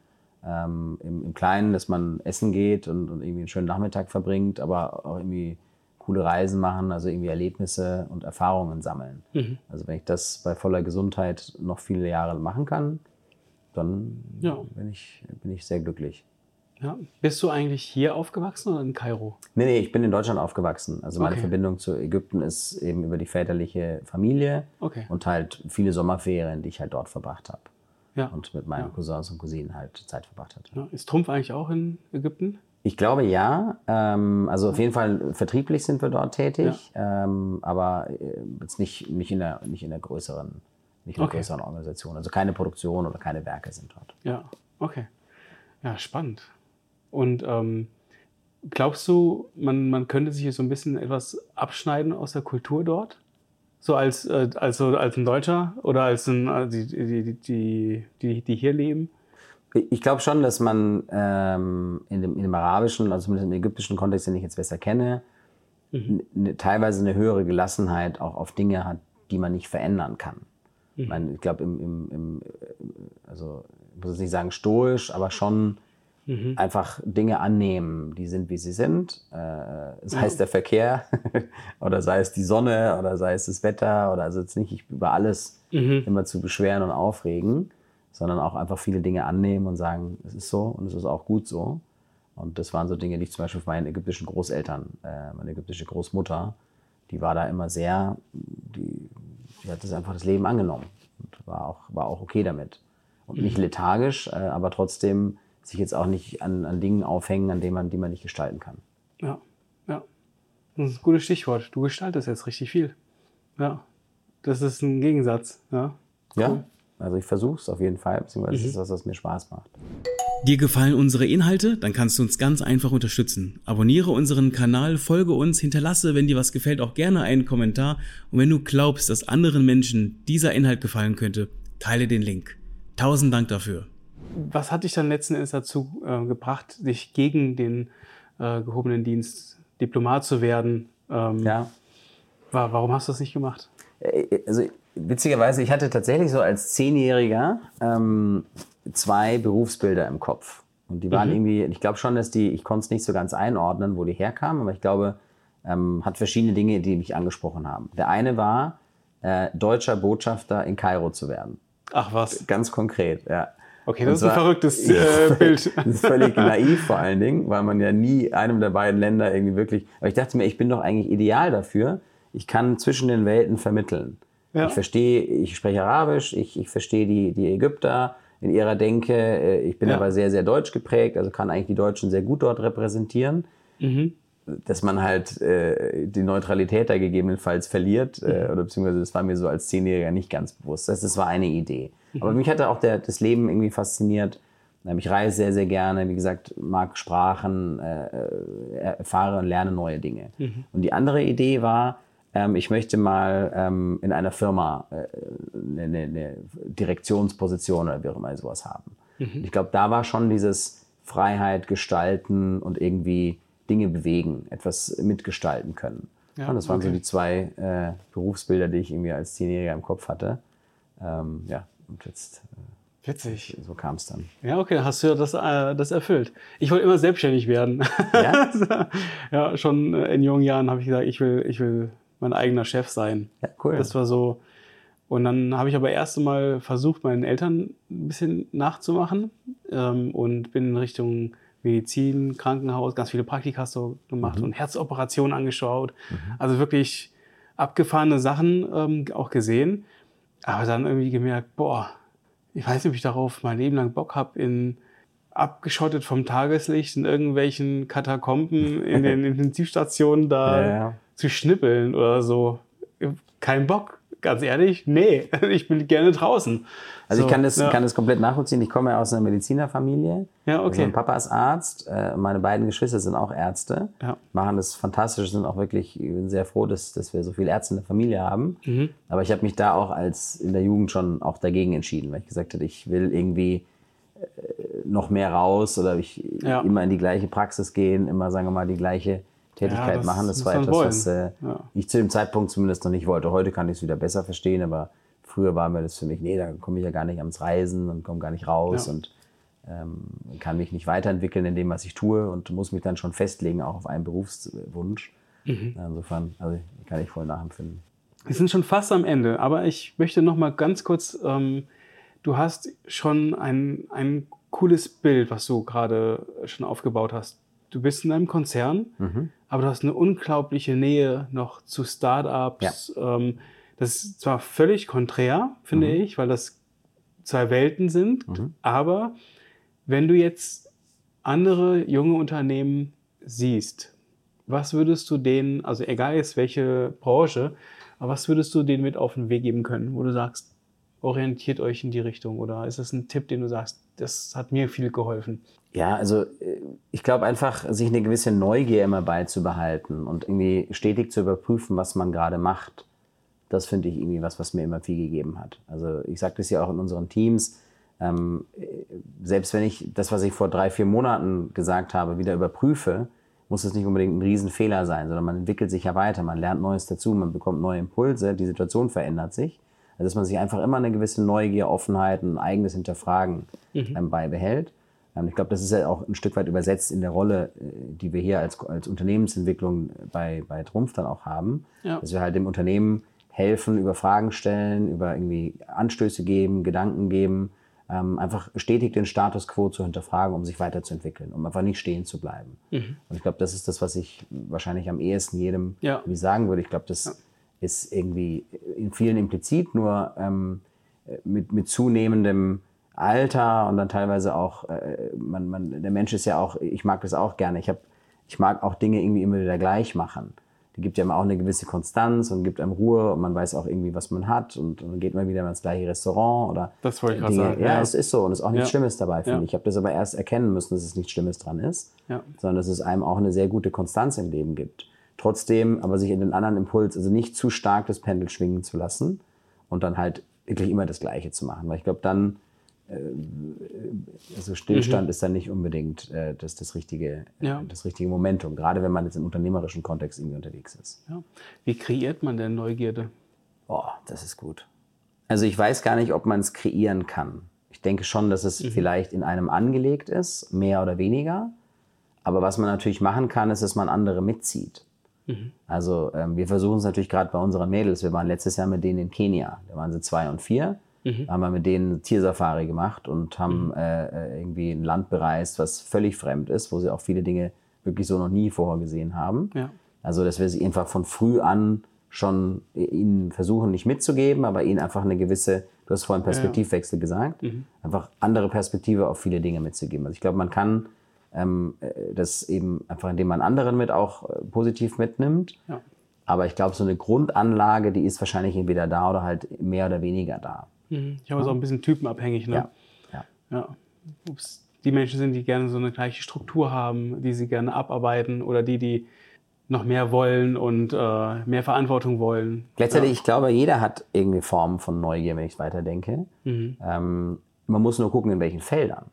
Ähm, im, Im Kleinen, dass man essen geht und, und irgendwie einen schönen Nachmittag verbringt, aber auch irgendwie coole Reisen machen, also irgendwie Erlebnisse und Erfahrungen sammeln. Mhm. Also wenn ich das bei voller Gesundheit noch viele Jahre machen kann, dann Ja. bin, ich, bin ich sehr glücklich. Ja. Bist du eigentlich hier aufgewachsen oder in Kairo? Nee, nee, ich bin in Deutschland aufgewachsen. Also meine Okay. Verbindung zu Ägypten ist eben über die väterliche Familie Okay. und halt viele Sommerferien, die ich halt dort verbracht habe. Ja. Und mit meinen Ja. Cousins und Cousinen halt Zeit verbracht hatte. ja. Ist Trumpf eigentlich auch in Ägypten? Ich glaube ja. Ähm, also auf jeden Fall vertrieblich sind wir dort tätig, ähm, aber äh, jetzt nicht, nicht, in der, nicht in der größeren, nicht in der Okay. größeren Organisation. Also keine Produktion oder keine Werke sind dort. Ja. Okay. Ja, spannend. Und ähm, glaubst du, man, man könnte sich so ein bisschen etwas abschneiden aus der Kultur dort? So als, äh, als, so als ein Deutscher oder als ein, äh, die, die, die, die, die, hier leben? Ich glaube schon, dass man ähm, in, dem, in dem arabischen, also zumindest im ägyptischen Kontext, den ich jetzt besser kenne, Mhm. ne, teilweise eine höhere Gelassenheit auch auf Dinge hat, die man nicht verändern kann. Mhm. Ich, meine, ich glaube, im, im, im, also ich muss jetzt nicht sagen stoisch, aber schon Mhm. einfach Dinge annehmen, die sind, wie sie sind. Äh, sei es der Verkehr oder sei es die Sonne oder sei es das Wetter oder also jetzt nicht über alles Mhm. immer zu beschweren und aufregen, sondern auch einfach viele Dinge annehmen und sagen, es ist so und es ist auch gut so. Und das waren so Dinge, die ich zum Beispiel von meinen ägyptischen Großeltern, äh, meine ägyptische Großmutter, die war da immer sehr, die, die hat das einfach das Leben angenommen und war auch, war auch okay damit. Und nicht lethargisch, äh, aber trotzdem sich jetzt auch nicht an, an Dingen aufhängen, an denen man, die man nicht gestalten kann. Ja, ja. Das ist ein gutes Stichwort. Du gestaltest jetzt richtig viel. Ja. Das ist ein Gegensatz. Ja. Ja, also ich versuche es auf jeden Fall, beziehungsweise es ist das, was mir Spaß macht. Dir gefallen unsere Inhalte? Dann kannst du uns ganz einfach unterstützen. Abonniere unseren Kanal, folge uns, hinterlasse, wenn dir was gefällt, auch gerne einen Kommentar. Und wenn du glaubst, dass anderen Menschen dieser Inhalt gefallen könnte, teile den Link. Tausend Dank dafür. Was hat dich dann letzten Endes dazu äh, gebracht, dich gegen den äh, gehobenen Dienst Diplomat zu werden? Ähm, Ja. wa warum hast du das nicht gemacht? Äh, Also witzigerweise, ich hatte tatsächlich so als Zehnjähriger ähm, zwei Berufsbilder im Kopf. Und die waren irgendwie, ich glaube schon, dass die, ich konnte es nicht so ganz einordnen, wo die herkamen, aber ich glaube, ähm, hat verschiedene Dinge, die mich angesprochen haben. Der eine war, äh, deutscher Botschafter in Kairo zu werden. Ach was. Ganz konkret, ja. Okay, das ist ein zwar- verrücktes äh, Bild. Das ist völlig naiv vor allen Dingen, weil man ja nie einem der beiden Länder irgendwie wirklich. Aber ich dachte mir, ich bin doch eigentlich ideal dafür. Ich kann zwischen den Welten vermitteln. Ja. Ich verstehe, ich spreche Arabisch, ich, ich verstehe die, die Ägypter in ihrer Denke. äh, Ich bin Ja. aber sehr, sehr deutsch geprägt, also kann eigentlich die Deutschen sehr gut dort repräsentieren. Mhm. dass man halt äh, die Neutralität da gegebenenfalls verliert, äh, oder beziehungsweise das war mir so als Zehnjähriger nicht ganz bewusst. Das, das war eine Idee. Aber mich hatte auch der, das Leben irgendwie fasziniert. Ähm, Ich reise sehr, sehr gerne, wie gesagt, mag Sprachen, äh, erfahre und lerne neue Dinge. Und die andere Idee war, ähm, ich möchte mal ähm, in einer Firma äh, eine, eine Direktionsposition oder wie auch immer sowas haben. Und ich glaube, da war schon dieses Freiheit gestalten und irgendwie Dinge bewegen, etwas mitgestalten können. Ja, und das waren so okay. die zwei äh, Berufsbilder, die ich irgendwie als Zehnjähriger im Kopf hatte. Ähm, ja, und jetzt, Witzig. äh, so kam es dann. Ja, okay, hast du ja das, äh, das erfüllt. Ich wollte immer selbstständig werden. Ja? ja, schon in jungen Jahren habe ich gesagt, ich will, ich will mein eigener Chef sein. Ja, cool. Das war so. Und dann habe ich aber erst einmal versucht, meinen Eltern ein bisschen nachzumachen ähm, und bin in Richtung Medizin, Krankenhaus, ganz viele Praktika so gemacht und Herzoperationen angeschaut. Also wirklich abgefahrene Sachen ähm, auch gesehen. Aber dann irgendwie gemerkt, boah, ich weiß nicht, ob ich darauf mein Leben lang Bock habe, in abgeschottet vom Tageslicht in irgendwelchen Katakomben in den Intensivstationen da Ja, ja. zu schnippeln oder so. Kein Bock, ganz ehrlich. Nee, ich bin gerne draußen. Also So, ich kann das, ja. kann das komplett nachvollziehen. Ich komme ja aus einer Medizinerfamilie. Ja, okay. Also mein Papa ist Arzt, äh, meine beiden Geschwister sind auch Ärzte, Ja. machen das fantastisch, sind auch wirklich, ich bin sehr froh, dass, dass wir so viele Ärzte in der Familie haben. Mhm. Aber ich habe mich da auch als in der Jugend schon auch dagegen entschieden, weil ich gesagt habe, ich will irgendwie äh, noch mehr raus oder ich Ja. immer in die gleiche Praxis gehen, immer, sagen wir mal, die gleiche Tätigkeit das machen. Das war etwas, wollen. was äh, Ja. ich zu dem Zeitpunkt zumindest noch nicht wollte. Heute kann ich es wieder besser verstehen, aber früher war mir das für mich, nee, da komme ich ja gar nicht ans Reisen und komme gar nicht raus Ja. und ähm, kann mich nicht weiterentwickeln in dem, was ich tue und muss mich dann schon festlegen, auch auf einen Berufswunsch. Mhm. Insofern, also kann ich voll nachempfinden. Wir sind schon fast am Ende, aber ich möchte noch mal ganz kurz, ähm, du hast schon ein, ein cooles Bild, was du gerade schon aufgebaut hast. Du bist in einem Konzern, Mhm. aber du hast eine unglaubliche Nähe noch zu Startups. Ähm, das ist zwar völlig konträr, finde Mhm. ich, weil das zwei Welten sind, aber wenn du jetzt andere junge Unternehmen siehst, was würdest du denen, also egal jetzt welche Branche, aber was würdest du denen mit auf den Weg geben können, wo du sagst, orientiert euch in die Richtung oder ist das ein Tipp, den du sagst, das hat mir viel geholfen? Ja, also äh, ich glaube einfach, sich eine gewisse Neugier immer beizubehalten und irgendwie stetig zu überprüfen, was man gerade macht. Das finde ich irgendwie was, was mir immer viel gegeben hat. Also ich sage das ja auch in unseren Teams. Ähm, äh, selbst wenn ich das, was ich vor drei, vier Monaten gesagt habe, wieder überprüfe, muss es nicht unbedingt ein Riesenfehler sein, sondern man entwickelt sich ja weiter, man lernt Neues dazu, man bekommt neue Impulse, die Situation verändert sich. Also dass man sich einfach immer eine gewisse Neugier, Offenheit, ein eigenes Hinterfragen ähm, beibehält. Ähm, ich glaube, das ist ja auch ein Stück weit übersetzt in der Rolle, äh, die wir hier als, als Unternehmensentwicklung bei, bei Trumpf dann auch haben. Ja. Dass wir halt dem Unternehmen helfen, über Fragen stellen, über irgendwie Anstöße geben, Gedanken geben, ähm, einfach stetig den Status quo zu hinterfragen, um sich weiterzuentwickeln, um einfach nicht stehen zu bleiben. Und ich glaube, das ist das, was ich wahrscheinlich am ehesten jedem Ja. sagen würde. Ich glaube, das ist irgendwie in vielen implizit, nur ähm, mit, mit zunehmendem Alter und dann teilweise auch, äh, man, man, der Mensch ist ja auch, ich mag das auch gerne. Ich, hab, ich mag auch Dinge irgendwie immer wieder gleich machen. Die gibt ja immer auch eine gewisse Konstanz und gibt einem Ruhe und man weiß auch irgendwie, was man hat und, und dann geht man wieder ins gleiche Restaurant oder Das wollte ich gerade sagen, Ja, ja. es ist so und es ist auch nichts Ja. Schlimmes dabei, finde Ja. ich. Ich habe das aber erst erkennen müssen, dass es nichts Schlimmes dran ist, sondern dass es einem auch eine sehr gute Konstanz im Leben gibt. Trotzdem aber sich in den anderen Impuls, also nicht zu stark das Pendel schwingen zu lassen und dann halt wirklich immer das Gleiche zu machen. Weil ich glaube, dann, also Stillstand ist dann nicht unbedingt äh, das, das, richtige, äh, Ja. das richtige Momentum, gerade wenn man jetzt im unternehmerischen Kontext irgendwie unterwegs ist. Ja. Wie kreiert man denn Neugierde? Oh, das ist gut. Also ich weiß gar nicht, ob man es kreieren kann. Ich denke schon, dass es vielleicht in einem angelegt ist, mehr oder weniger. Aber was man natürlich machen kann, ist, dass man andere mitzieht. Also ähm, wir versuchen es natürlich gerade bei unseren Mädels. Wir waren letztes Jahr mit denen in Kenia. Da waren sie zwei und vier. Da haben wir mit denen Tiersafari gemacht und haben äh, äh, irgendwie ein Land bereist, was völlig fremd ist, wo sie auch viele Dinge wirklich so noch nie vorher gesehen haben. Ja. Also, dass wir sie einfach von früh an schon ihnen versuchen, nicht mitzugeben, aber ihnen einfach eine gewisse, du hast vorhin Perspektivwechsel gesagt, einfach andere Perspektive auf viele Dinge mitzugeben. Also ich glaube, man kann ähm, äh, das eben einfach, indem man anderen mit auch äh, positiv mitnimmt. Ja. Aber ich glaube, so eine Grundanlage, die ist wahrscheinlich entweder da oder halt mehr oder weniger da. Mhm. Ich glaube, es auch ein bisschen typenabhängig. Ne? Ja. ja. ja. Die Menschen sind, die gerne so eine gleiche Struktur haben, die sie gerne abarbeiten oder die, die noch mehr wollen und äh, mehr Verantwortung wollen. Gleichzeitig, ja. ich glaube, jeder hat irgendwie Formen von Neugier, wenn ich weiterdenke. Mhm. Ähm, man muss nur gucken, in welchen Feldern.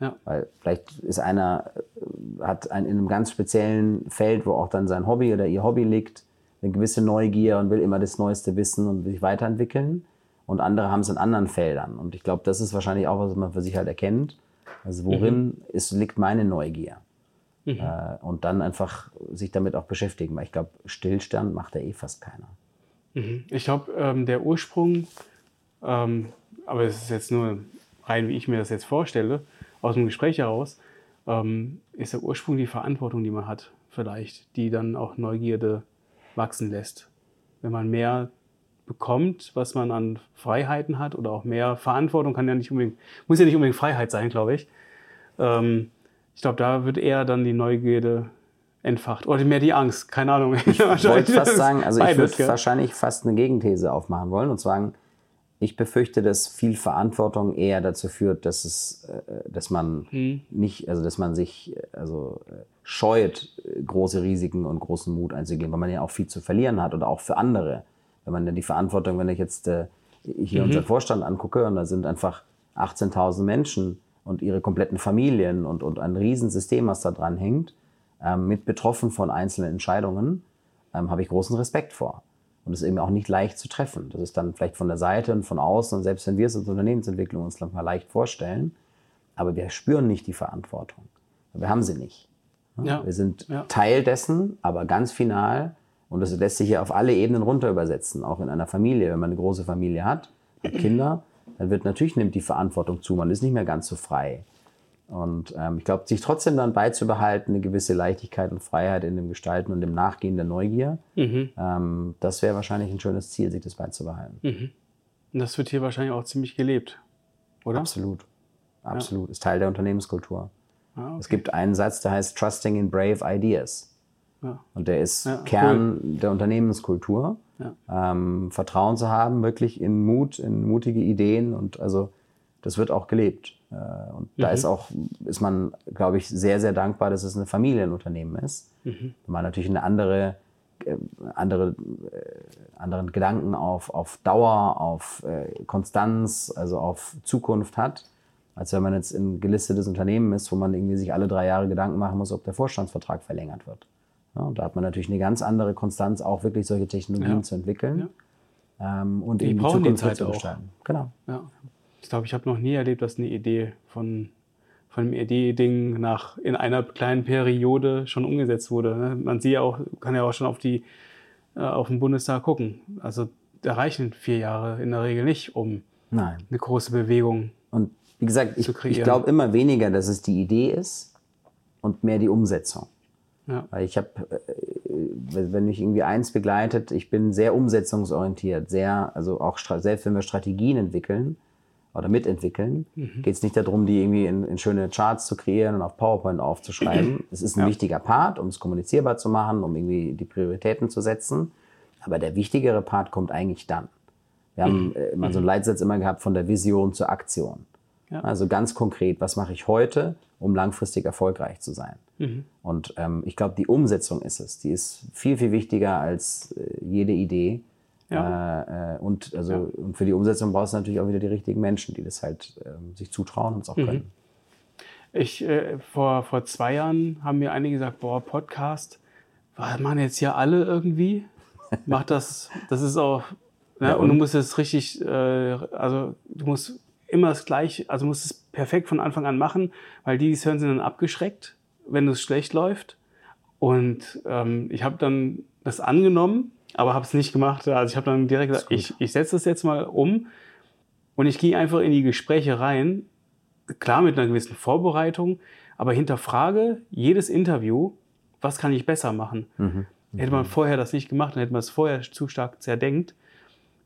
Ja. Weil vielleicht ist einer, äh, hat ein, in einem ganz speziellen Feld, wo auch dann sein Hobby oder ihr Hobby liegt, eine gewisse Neugier und will immer das Neueste wissen und sich weiterentwickeln. Und andere haben es in anderen Feldern. Und ich glaube, das ist wahrscheinlich auch, was man für sich halt erkennt. Also worin Mhm. ist, liegt meine Neugier? Äh, und dann einfach sich damit auch beschäftigen. Weil ich glaube, Stillstand macht da eh fast keiner. Mhm. Ich glaube, ähm, der Ursprung, ähm, aber es ist jetzt nur rein, wie ich mir das jetzt vorstelle, aus dem Gespräch heraus, ähm, ist der Ursprung die Verantwortung, die man hat, vielleicht, die dann auch Neugierde wachsen lässt. Wenn man mehr bekommt, was man an Freiheiten hat oder auch mehr Verantwortung, kann ja nicht unbedingt, muss ja nicht unbedingt Freiheit sein, glaube ich. Ähm, ich glaube, da wird eher dann die Neugierde entfacht. Oder mehr die Angst, keine Ahnung. Ich wollte fast sagen, also ich würde wahrscheinlich fast eine Gegenthese aufmachen wollen und sagen, ich befürchte, dass viel Verantwortung eher dazu führt, dass es, äh, dass man Hm. nicht, also dass man sich äh, also äh, scheut, große Risiken und großen Mut einzugehen, weil man ja auch viel zu verlieren hat oder auch für andere. Wenn man dann die Verantwortung, wenn ich jetzt äh, hier Mhm. unseren Vorstand angucke und da sind einfach 18.000 Menschen und ihre kompletten Familien und, und ein Riesensystem, was da dran hängt, ähm, mit betroffen von einzelnen Entscheidungen, ähm, habe ich großen Respekt vor. Und es ist eben auch nicht leicht zu treffen. Das ist dann vielleicht von der Seite und von außen, und selbst wenn wir es als Unternehmensentwicklung uns mal leicht vorstellen, aber wir spüren nicht die Verantwortung. Wir haben sie nicht. Ja. Wir sind Ja. Teil dessen, aber ganz final, und das lässt sich ja auf alle Ebenen runter übersetzen, auch in einer Familie. Wenn man eine große Familie hat, hat Kinder, dann wird natürlich nimmt die Verantwortung zu. Man ist nicht mehr ganz so frei. Und ähm, ich glaube, sich trotzdem dann beizubehalten, eine gewisse Leichtigkeit und Freiheit in dem Gestalten und dem Nachgehen der Neugier, Mhm. ähm, das wäre wahrscheinlich ein schönes Ziel, sich das beizubehalten. Und das wird hier wahrscheinlich auch ziemlich gelebt, oder? Absolut. Absolut. Ist Teil der Unternehmenskultur. Ah, okay. Es gibt einen Satz, der heißt Trusting in Brave Ideas. Ja. Und der ist Ja, Kern der Unternehmenskultur. Ja. Ähm, Vertrauen zu haben, wirklich in Mut, in mutige Ideen und also das wird auch gelebt. Äh, und da Mhm. ist auch, ist man, glaube ich, sehr, sehr dankbar, dass es ein Familienunternehmen ist. Mhm. Weil man natürlich eine andere, äh, andere, äh, anderen Gedanken auf, auf Dauer, auf äh, Konstanz, also auf Zukunft hat, als wenn man jetzt ein gelistetes Unternehmen ist, wo man irgendwie sich alle drei Jahre Gedanken machen muss, ob der Vorstandsvertrag verlängert wird. Ja, und da hat man natürlich eine ganz andere Konstanz, auch wirklich solche Technologien Ja. zu entwickeln ähm, und Die eben brauchen die Zukunft Zeit zu auch. gestalten. Genau. Ja. Ich glaube, ich habe noch nie erlebt, dass eine Idee von, von einem Idee-Ding nach in einer kleinen Periode schon umgesetzt wurde. ne? Man sieht ja auch, kann ja auch schon auf die äh, auf den Bundestag gucken. Also da reichen vier Jahre in der Regel nicht, um Nein. eine große Bewegung. Und wie gesagt, ich, ich glaube immer weniger, dass es die Idee ist und mehr die Umsetzung. Ja. Weil ich habe, wenn mich irgendwie eins begleitet, ich bin sehr umsetzungsorientiert, sehr, also auch selbst wenn wir Strategien entwickeln oder mitentwickeln, Mhm. geht es nicht darum, die irgendwie in, in schöne Charts zu kreieren und auf PowerPoint aufzuschreiben. es ist ein Ja. wichtiger Part, um es kommunizierbar zu machen, um irgendwie die Prioritäten zu setzen. Aber der wichtigere Part kommt eigentlich dann. Wir haben Mhm. äh, immer so einen Leitsatz immer gehabt von der Vision zur Aktion. Ja. Also ganz konkret, was mache ich heute, um langfristig erfolgreich zu sein? Mhm. Und ähm, ich glaube, die Umsetzung ist es. Die ist viel, viel wichtiger als äh, jede Idee. Ja. Äh, äh, und, also, und für die Umsetzung brauchst du natürlich auch wieder die richtigen Menschen, die das halt ähm, sich zutrauen und es auch Mhm. können. Ich, äh, vor, vor zwei Jahren haben mir einige gesagt, boah, Podcast, was machen jetzt hier alle irgendwie? Mach das, das ist auch, ne? Ja, und? du und? musst es richtig, äh, also du musst immer das gleiche, also musst es perfekt von Anfang an machen, weil die, die es hören, sind dann abgeschreckt, wenn es schlecht läuft. Und ähm, ich habe dann das angenommen, aber habe es nicht gemacht. Also ich habe dann direkt gesagt, ich, ich setze das jetzt mal um und ich gehe einfach in die Gespräche rein, klar mit einer gewissen Vorbereitung, aber hinterfrage jedes Interview, was kann ich besser machen. Mhm. Hätte man vorher das nicht gemacht, dann hätte man es vorher zu stark zerdenkt,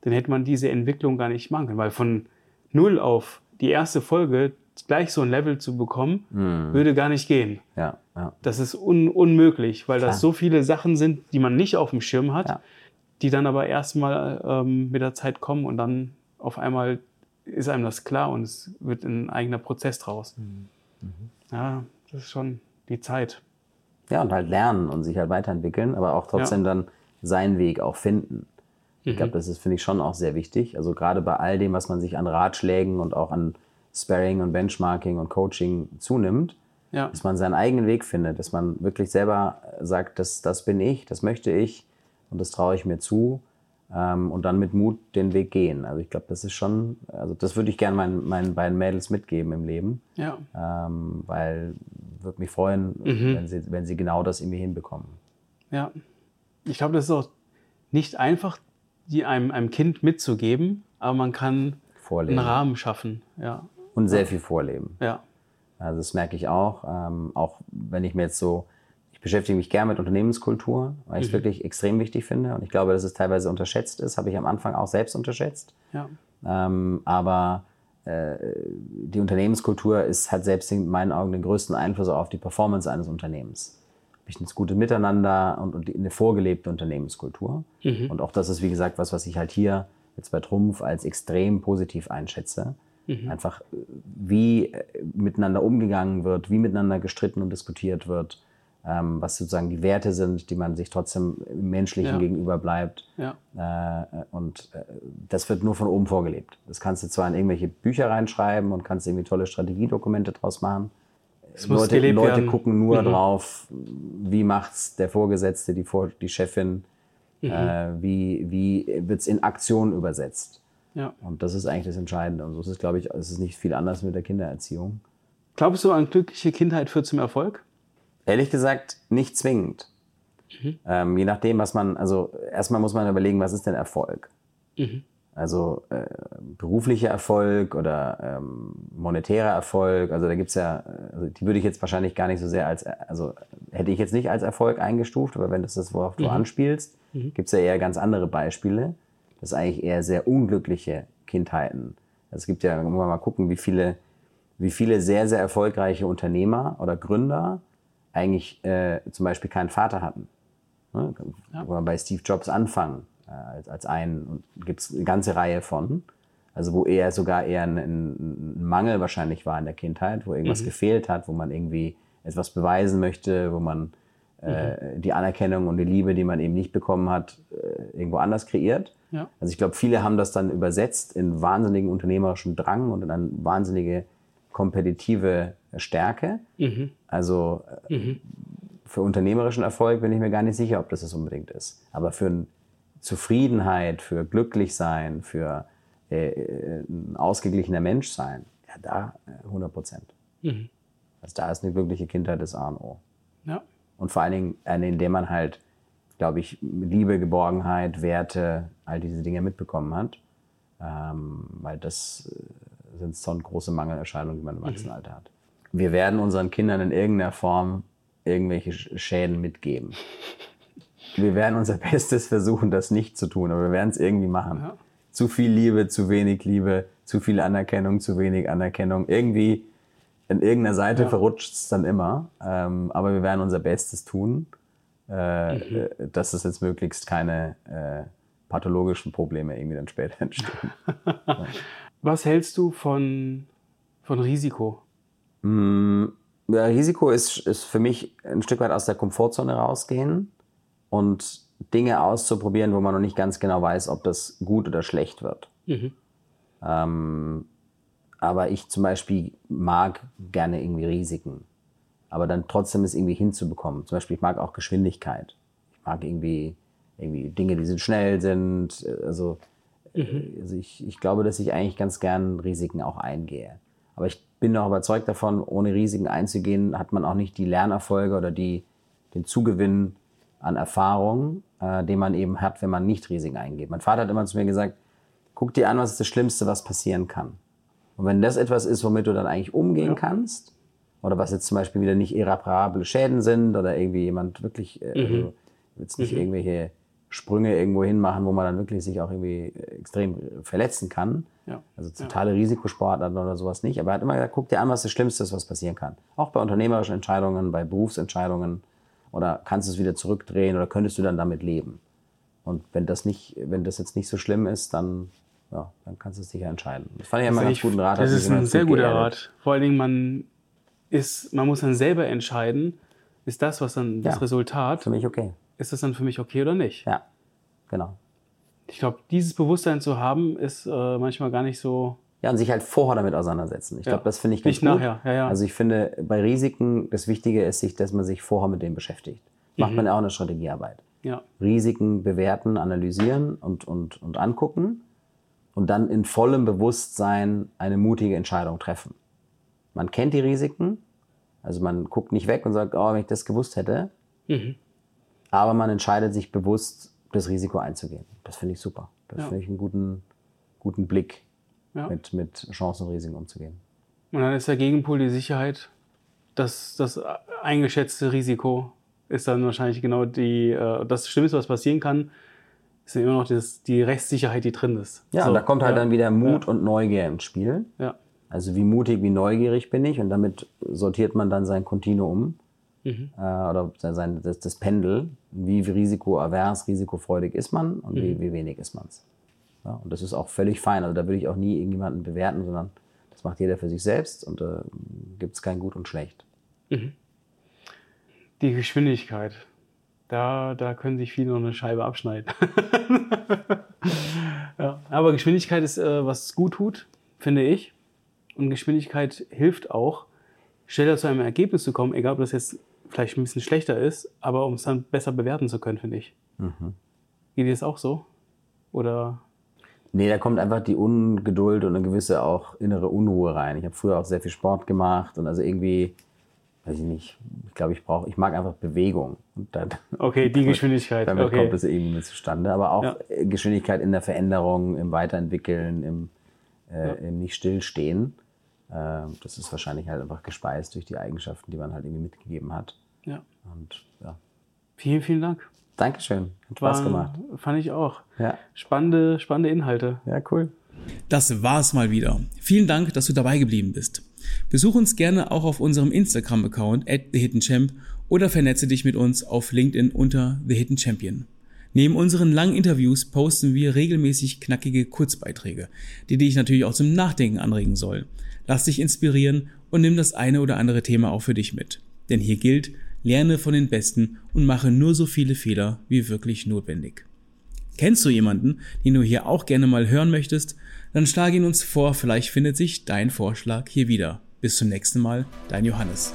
dann hätte man diese Entwicklung gar nicht machen können, weil von null auf die erste Folge gleich so ein Level zu bekommen, mhm. würde gar nicht gehen. Ja, ja. Das ist un unmöglich, weil Klar. das so viele Sachen sind, die man nicht auf dem Schirm hat, ja. die dann aber erstmal ähm, mit der Zeit kommen und dann auf einmal ist einem das klar und es wird ein eigener Prozess draus. Mhm. Mhm. Ja, das ist schon die Zeit. Ja, und halt lernen und sich halt weiterentwickeln, aber auch trotzdem ja. dann seinen Weg auch finden. Ich glaube, mhm. das ist, finde ich, schon auch sehr wichtig. Also gerade bei all dem, was man sich an Ratschlägen und auch an Sparring und Benchmarking und Coaching zunimmt, ja. dass man seinen eigenen Weg findet, dass man wirklich selber sagt, das, das bin ich, das möchte ich und das traue ich mir zu ähm, und dann mit Mut den Weg gehen. Also ich glaube, das ist schon, also das würde ich gerne meinen, meinen beiden Mädels mitgeben im Leben, ja. ähm, weil würde mich freuen, mhm. wenn, sie, wenn sie genau das irgendwie hinbekommen. Ja, ich glaube, das ist auch nicht einfach, die einem, einem Kind mitzugeben, aber man kann vorleben. einen Rahmen schaffen. Ja. Und sehr viel vorleben. Ja. Also das merke ich auch. Ähm, auch wenn ich mir jetzt so, ich beschäftige mich gerne mit Unternehmenskultur, weil ich es mhm. wirklich extrem wichtig finde. Und ich glaube, dass es teilweise unterschätzt ist, habe ich am Anfang auch selbst unterschätzt. Ja. Ähm, aber äh, die Unternehmenskultur ist, hat selbst in meinen Augen den größten Einfluss auf die Performance eines Unternehmens ich ein gutes Miteinander und, und eine vorgelebte Unternehmenskultur. Mhm. Und auch das ist, wie gesagt, was, was ich halt hier jetzt bei Trumpf als extrem positiv einschätze. Mhm. Einfach, wie äh, miteinander umgegangen wird, wie miteinander gestritten und diskutiert wird, ähm, was sozusagen die Werte sind, die man sich trotzdem im Menschlichen ja. gegenüber bleibt. Ja. Äh, und äh, das wird nur von oben vorgelebt. Das kannst du zwar in irgendwelche Bücher reinschreiben und kannst irgendwie tolle Strategiedokumente draus machen. Leute, Leute gucken nur mhm. drauf, wie macht's der Vorgesetzte, die, Vor die Chefin, mhm. äh, wie, wie wird's in Aktion übersetzt. Ja. Und das ist eigentlich das Entscheidende. Und so ist es, glaube ich, es ist nicht viel anders mit der Kindererziehung. Glaubst du, eine glückliche Kindheit führt zum Erfolg? Ehrlich gesagt, nicht zwingend. Mhm. Ähm, je nachdem, was man, also erstmal muss man überlegen, was ist denn Erfolg? Mhm. Also äh, beruflicher Erfolg oder ähm, monetärer Erfolg, also da gibt's ja, also die würde ich jetzt wahrscheinlich gar nicht so sehr als, also hätte ich jetzt nicht als Erfolg eingestuft, aber wenn das das, worauf mhm. du anspielst, mhm. gibt's ja eher ganz andere Beispiele. Das ist eigentlich eher sehr unglückliche Kindheiten. Also es gibt ja, muss man mal gucken, wie viele, wie viele sehr, sehr erfolgreiche Unternehmer oder Gründer eigentlich äh, zum Beispiel keinen Vater hatten. Ne? Ja. Bei Steve Jobs anfangen als, als einen. Gibt es eine ganze Reihe von. Also wo eher sogar eher ein, ein, Mangel wahrscheinlich war in der Kindheit, wo irgendwas mhm. gefehlt hat, wo man irgendwie etwas beweisen möchte, wo man äh, mhm. die Anerkennung und die Liebe, die man eben nicht bekommen hat, äh, irgendwo anders kreiert. Ja. Also ich glaube, viele haben das dann übersetzt in wahnsinnigen unternehmerischen Drang und in eine wahnsinnige kompetitive Stärke. Mhm. Also äh, mhm. für unternehmerischen Erfolg bin ich mir gar nicht sicher, ob das es unbedingt ist. Aber für ein Zufriedenheit, für glücklich sein, für äh, äh, ein ausgeglichener Mensch sein, ja, da 100 äh, Prozent. Mhm. Also da ist eine wirkliche Kindheit des A und O. Ja. Und vor allen Dingen eine, in der man halt, glaube ich, Liebe, Geborgenheit, Werte, all diese Dinge mitbekommen hat. Ähm, weil das äh, sind schon große Mangelerscheinungen, die man im. Erwachsenenalter mhm. hat. Wir werden unseren Kindern in irgendeiner Form irgendwelche Schäden mitgeben wir werden unser Bestes versuchen, das nicht zu tun, aber wir werden es irgendwie machen. Ja. Zu viel Liebe, zu wenig Liebe, zu viel Anerkennung, zu wenig Anerkennung. Irgendwie in irgendeiner Seite ja. verrutscht es dann immer, ähm, aber wir werden unser Bestes tun, äh, mhm. Äh, dass es jetzt möglichst keine äh, pathologischen Probleme irgendwie dann später entstehen. ja. Was hältst du von, von Risiko? Mm, Risiko ist, ist für mich ein Stück weit aus der Komfortzone rausgehen und Dinge auszuprobieren, wo man noch nicht ganz genau weiß, ob das gut oder schlecht wird. Mhm. Ähm, aber ich zum Beispiel mag gerne irgendwie Risiken. Aber dann trotzdem es irgendwie hinzubekommen. Zum Beispiel, ich mag auch Geschwindigkeit. Ich mag irgendwie, irgendwie Dinge, die sind schnell sind. Also, mhm. also ich, ich glaube, dass ich eigentlich ganz gern Risiken auch eingehe. Aber ich bin auch überzeugt davon, ohne Risiken einzugehen, hat man auch nicht die Lernerfolge oder die, den Zugewinn, an Erfahrung, äh, den man eben hat, wenn man nicht Risiken eingeht. Mein Vater hat immer zu mir gesagt, guck dir an, was ist das Schlimmste, was passieren kann. Und wenn das etwas ist, womit du dann eigentlich umgehen ja. kannst, oder was jetzt zum Beispiel wieder nicht irreparable Schäden sind, oder irgendwie jemand wirklich, äh, mhm. also jetzt nicht mhm. irgendwelche Sprünge irgendwo hin machen, wo man dann wirklich sich auch irgendwie extrem verletzen kann. Ja. Also totale Risikosportarten oder sowas nicht. Aber er hat immer gesagt, guck dir an, was das Schlimmste ist, was passieren kann. Auch bei unternehmerischen Entscheidungen, bei Berufsentscheidungen. Oder kannst du es wieder zurückdrehen oder könntest du dann damit leben? Und wenn das nicht, wenn das jetzt nicht so schlimm ist, dann, ja, dann kannst du es sicher entscheiden. Das fand ich immer einen ganz guten Rat. Das ist ein sehr guter Rat. Vor allen Dingen, man ist, man muss dann selber entscheiden, ist das, was dann das ja, Resultat. Für mich okay. Ist das dann für mich okay oder nicht? Ja, genau. Ich glaube, dieses Bewusstsein zu haben, ist äh, manchmal gar nicht so. Ja, und sich halt vorher damit auseinandersetzen. Ich ja. glaube, das finde ich ganz nicht gut. nachher. Ja, ja. Also ich finde, bei Risiken, das Wichtige ist, sich, dass man sich vorher mit dem beschäftigt. Macht mhm. man auch eine Strategiearbeit. Ja. Risiken bewerten, analysieren und, und, und angucken und dann in vollem Bewusstsein eine mutige Entscheidung treffen. Man kennt die Risiken, also man guckt nicht weg und sagt, oh, wenn ich das gewusst hätte, mhm. aber man entscheidet sich bewusst, das Risiko einzugehen. Das finde ich super. Das ja. finde ich einen guten, guten Blick, ja. mit, mit Chancen und Risiken umzugehen. Und dann ist der Gegenpol die Sicherheit, dass das eingeschätzte Risiko ist dann wahrscheinlich genau die, äh, das Schlimmste, was passieren kann, ist immer noch das, die Rechtssicherheit, die drin ist. Ja, so, und da kommt halt ja. dann wieder Mut ja. und Neugier ins Spiel. Ja. Also wie mutig, wie neugierig bin ich und damit sortiert man dann sein Kontinuum mhm. äh, oder sein, das, das Pendel, wie risikoavers, risikofreudig ist man und mhm. wie, wie wenig ist man es. Ja, und das ist auch völlig fein. Also da würde ich auch nie irgendjemanden bewerten, sondern das macht jeder für sich selbst und da äh, gibt es kein Gut und Schlecht. Mhm. Die Geschwindigkeit. Da, da können sich viele noch eine Scheibe abschneiden. ja, aber Geschwindigkeit ist, äh, was gut tut, finde ich. Und Geschwindigkeit hilft auch, schneller zu einem Ergebnis zu kommen, egal ob das jetzt vielleicht ein bisschen schlechter ist, aber um es dann besser bewerten zu können, finde ich. Mhm. Geht dir das auch so? Oder? Nee, da kommt einfach die Ungeduld und eine gewisse auch innere Unruhe rein. Ich habe früher auch sehr viel Sport gemacht und also irgendwie, weiß ich nicht, ich glaube, ich brauche, ich mag einfach Bewegung. Und dann, okay, die Geschwindigkeit. Damit okay. kommt es irgendwie mit zustande. Aber auch ja. Geschwindigkeit in der Veränderung, im Weiterentwickeln, im, äh, ja. im nicht stillstehen. Ähm, das ist wahrscheinlich halt einfach gespeist durch die Eigenschaften, die man halt irgendwie mitgegeben hat. Ja. Und ja. Vielen, vielen Dank. Dankeschön. Hat War, Spaß gemacht. Fand ich auch. Ja. Spannende, spannende Inhalte. Ja, cool. Das war's mal wieder. Vielen Dank, dass du dabei geblieben bist. Besuch uns gerne auch auf unserem Instagram-Account at TheHiddenChamp oder vernetze dich mit uns auf LinkedIn unter The Hidden Champion. Neben unseren langen Interviews posten wir regelmäßig knackige Kurzbeiträge, die dich natürlich auch zum Nachdenken anregen sollen. Lass dich inspirieren und nimm das eine oder andere Thema auch für dich mit. Denn hier gilt, lerne von den Besten und mache nur so viele Fehler wie wirklich notwendig. Kennst du jemanden, den du hier auch gerne mal hören möchtest? Dann schlage ihn uns vor, vielleicht findet sich dein Vorschlag hier wieder. Bis zum nächsten Mal, dein Johannes.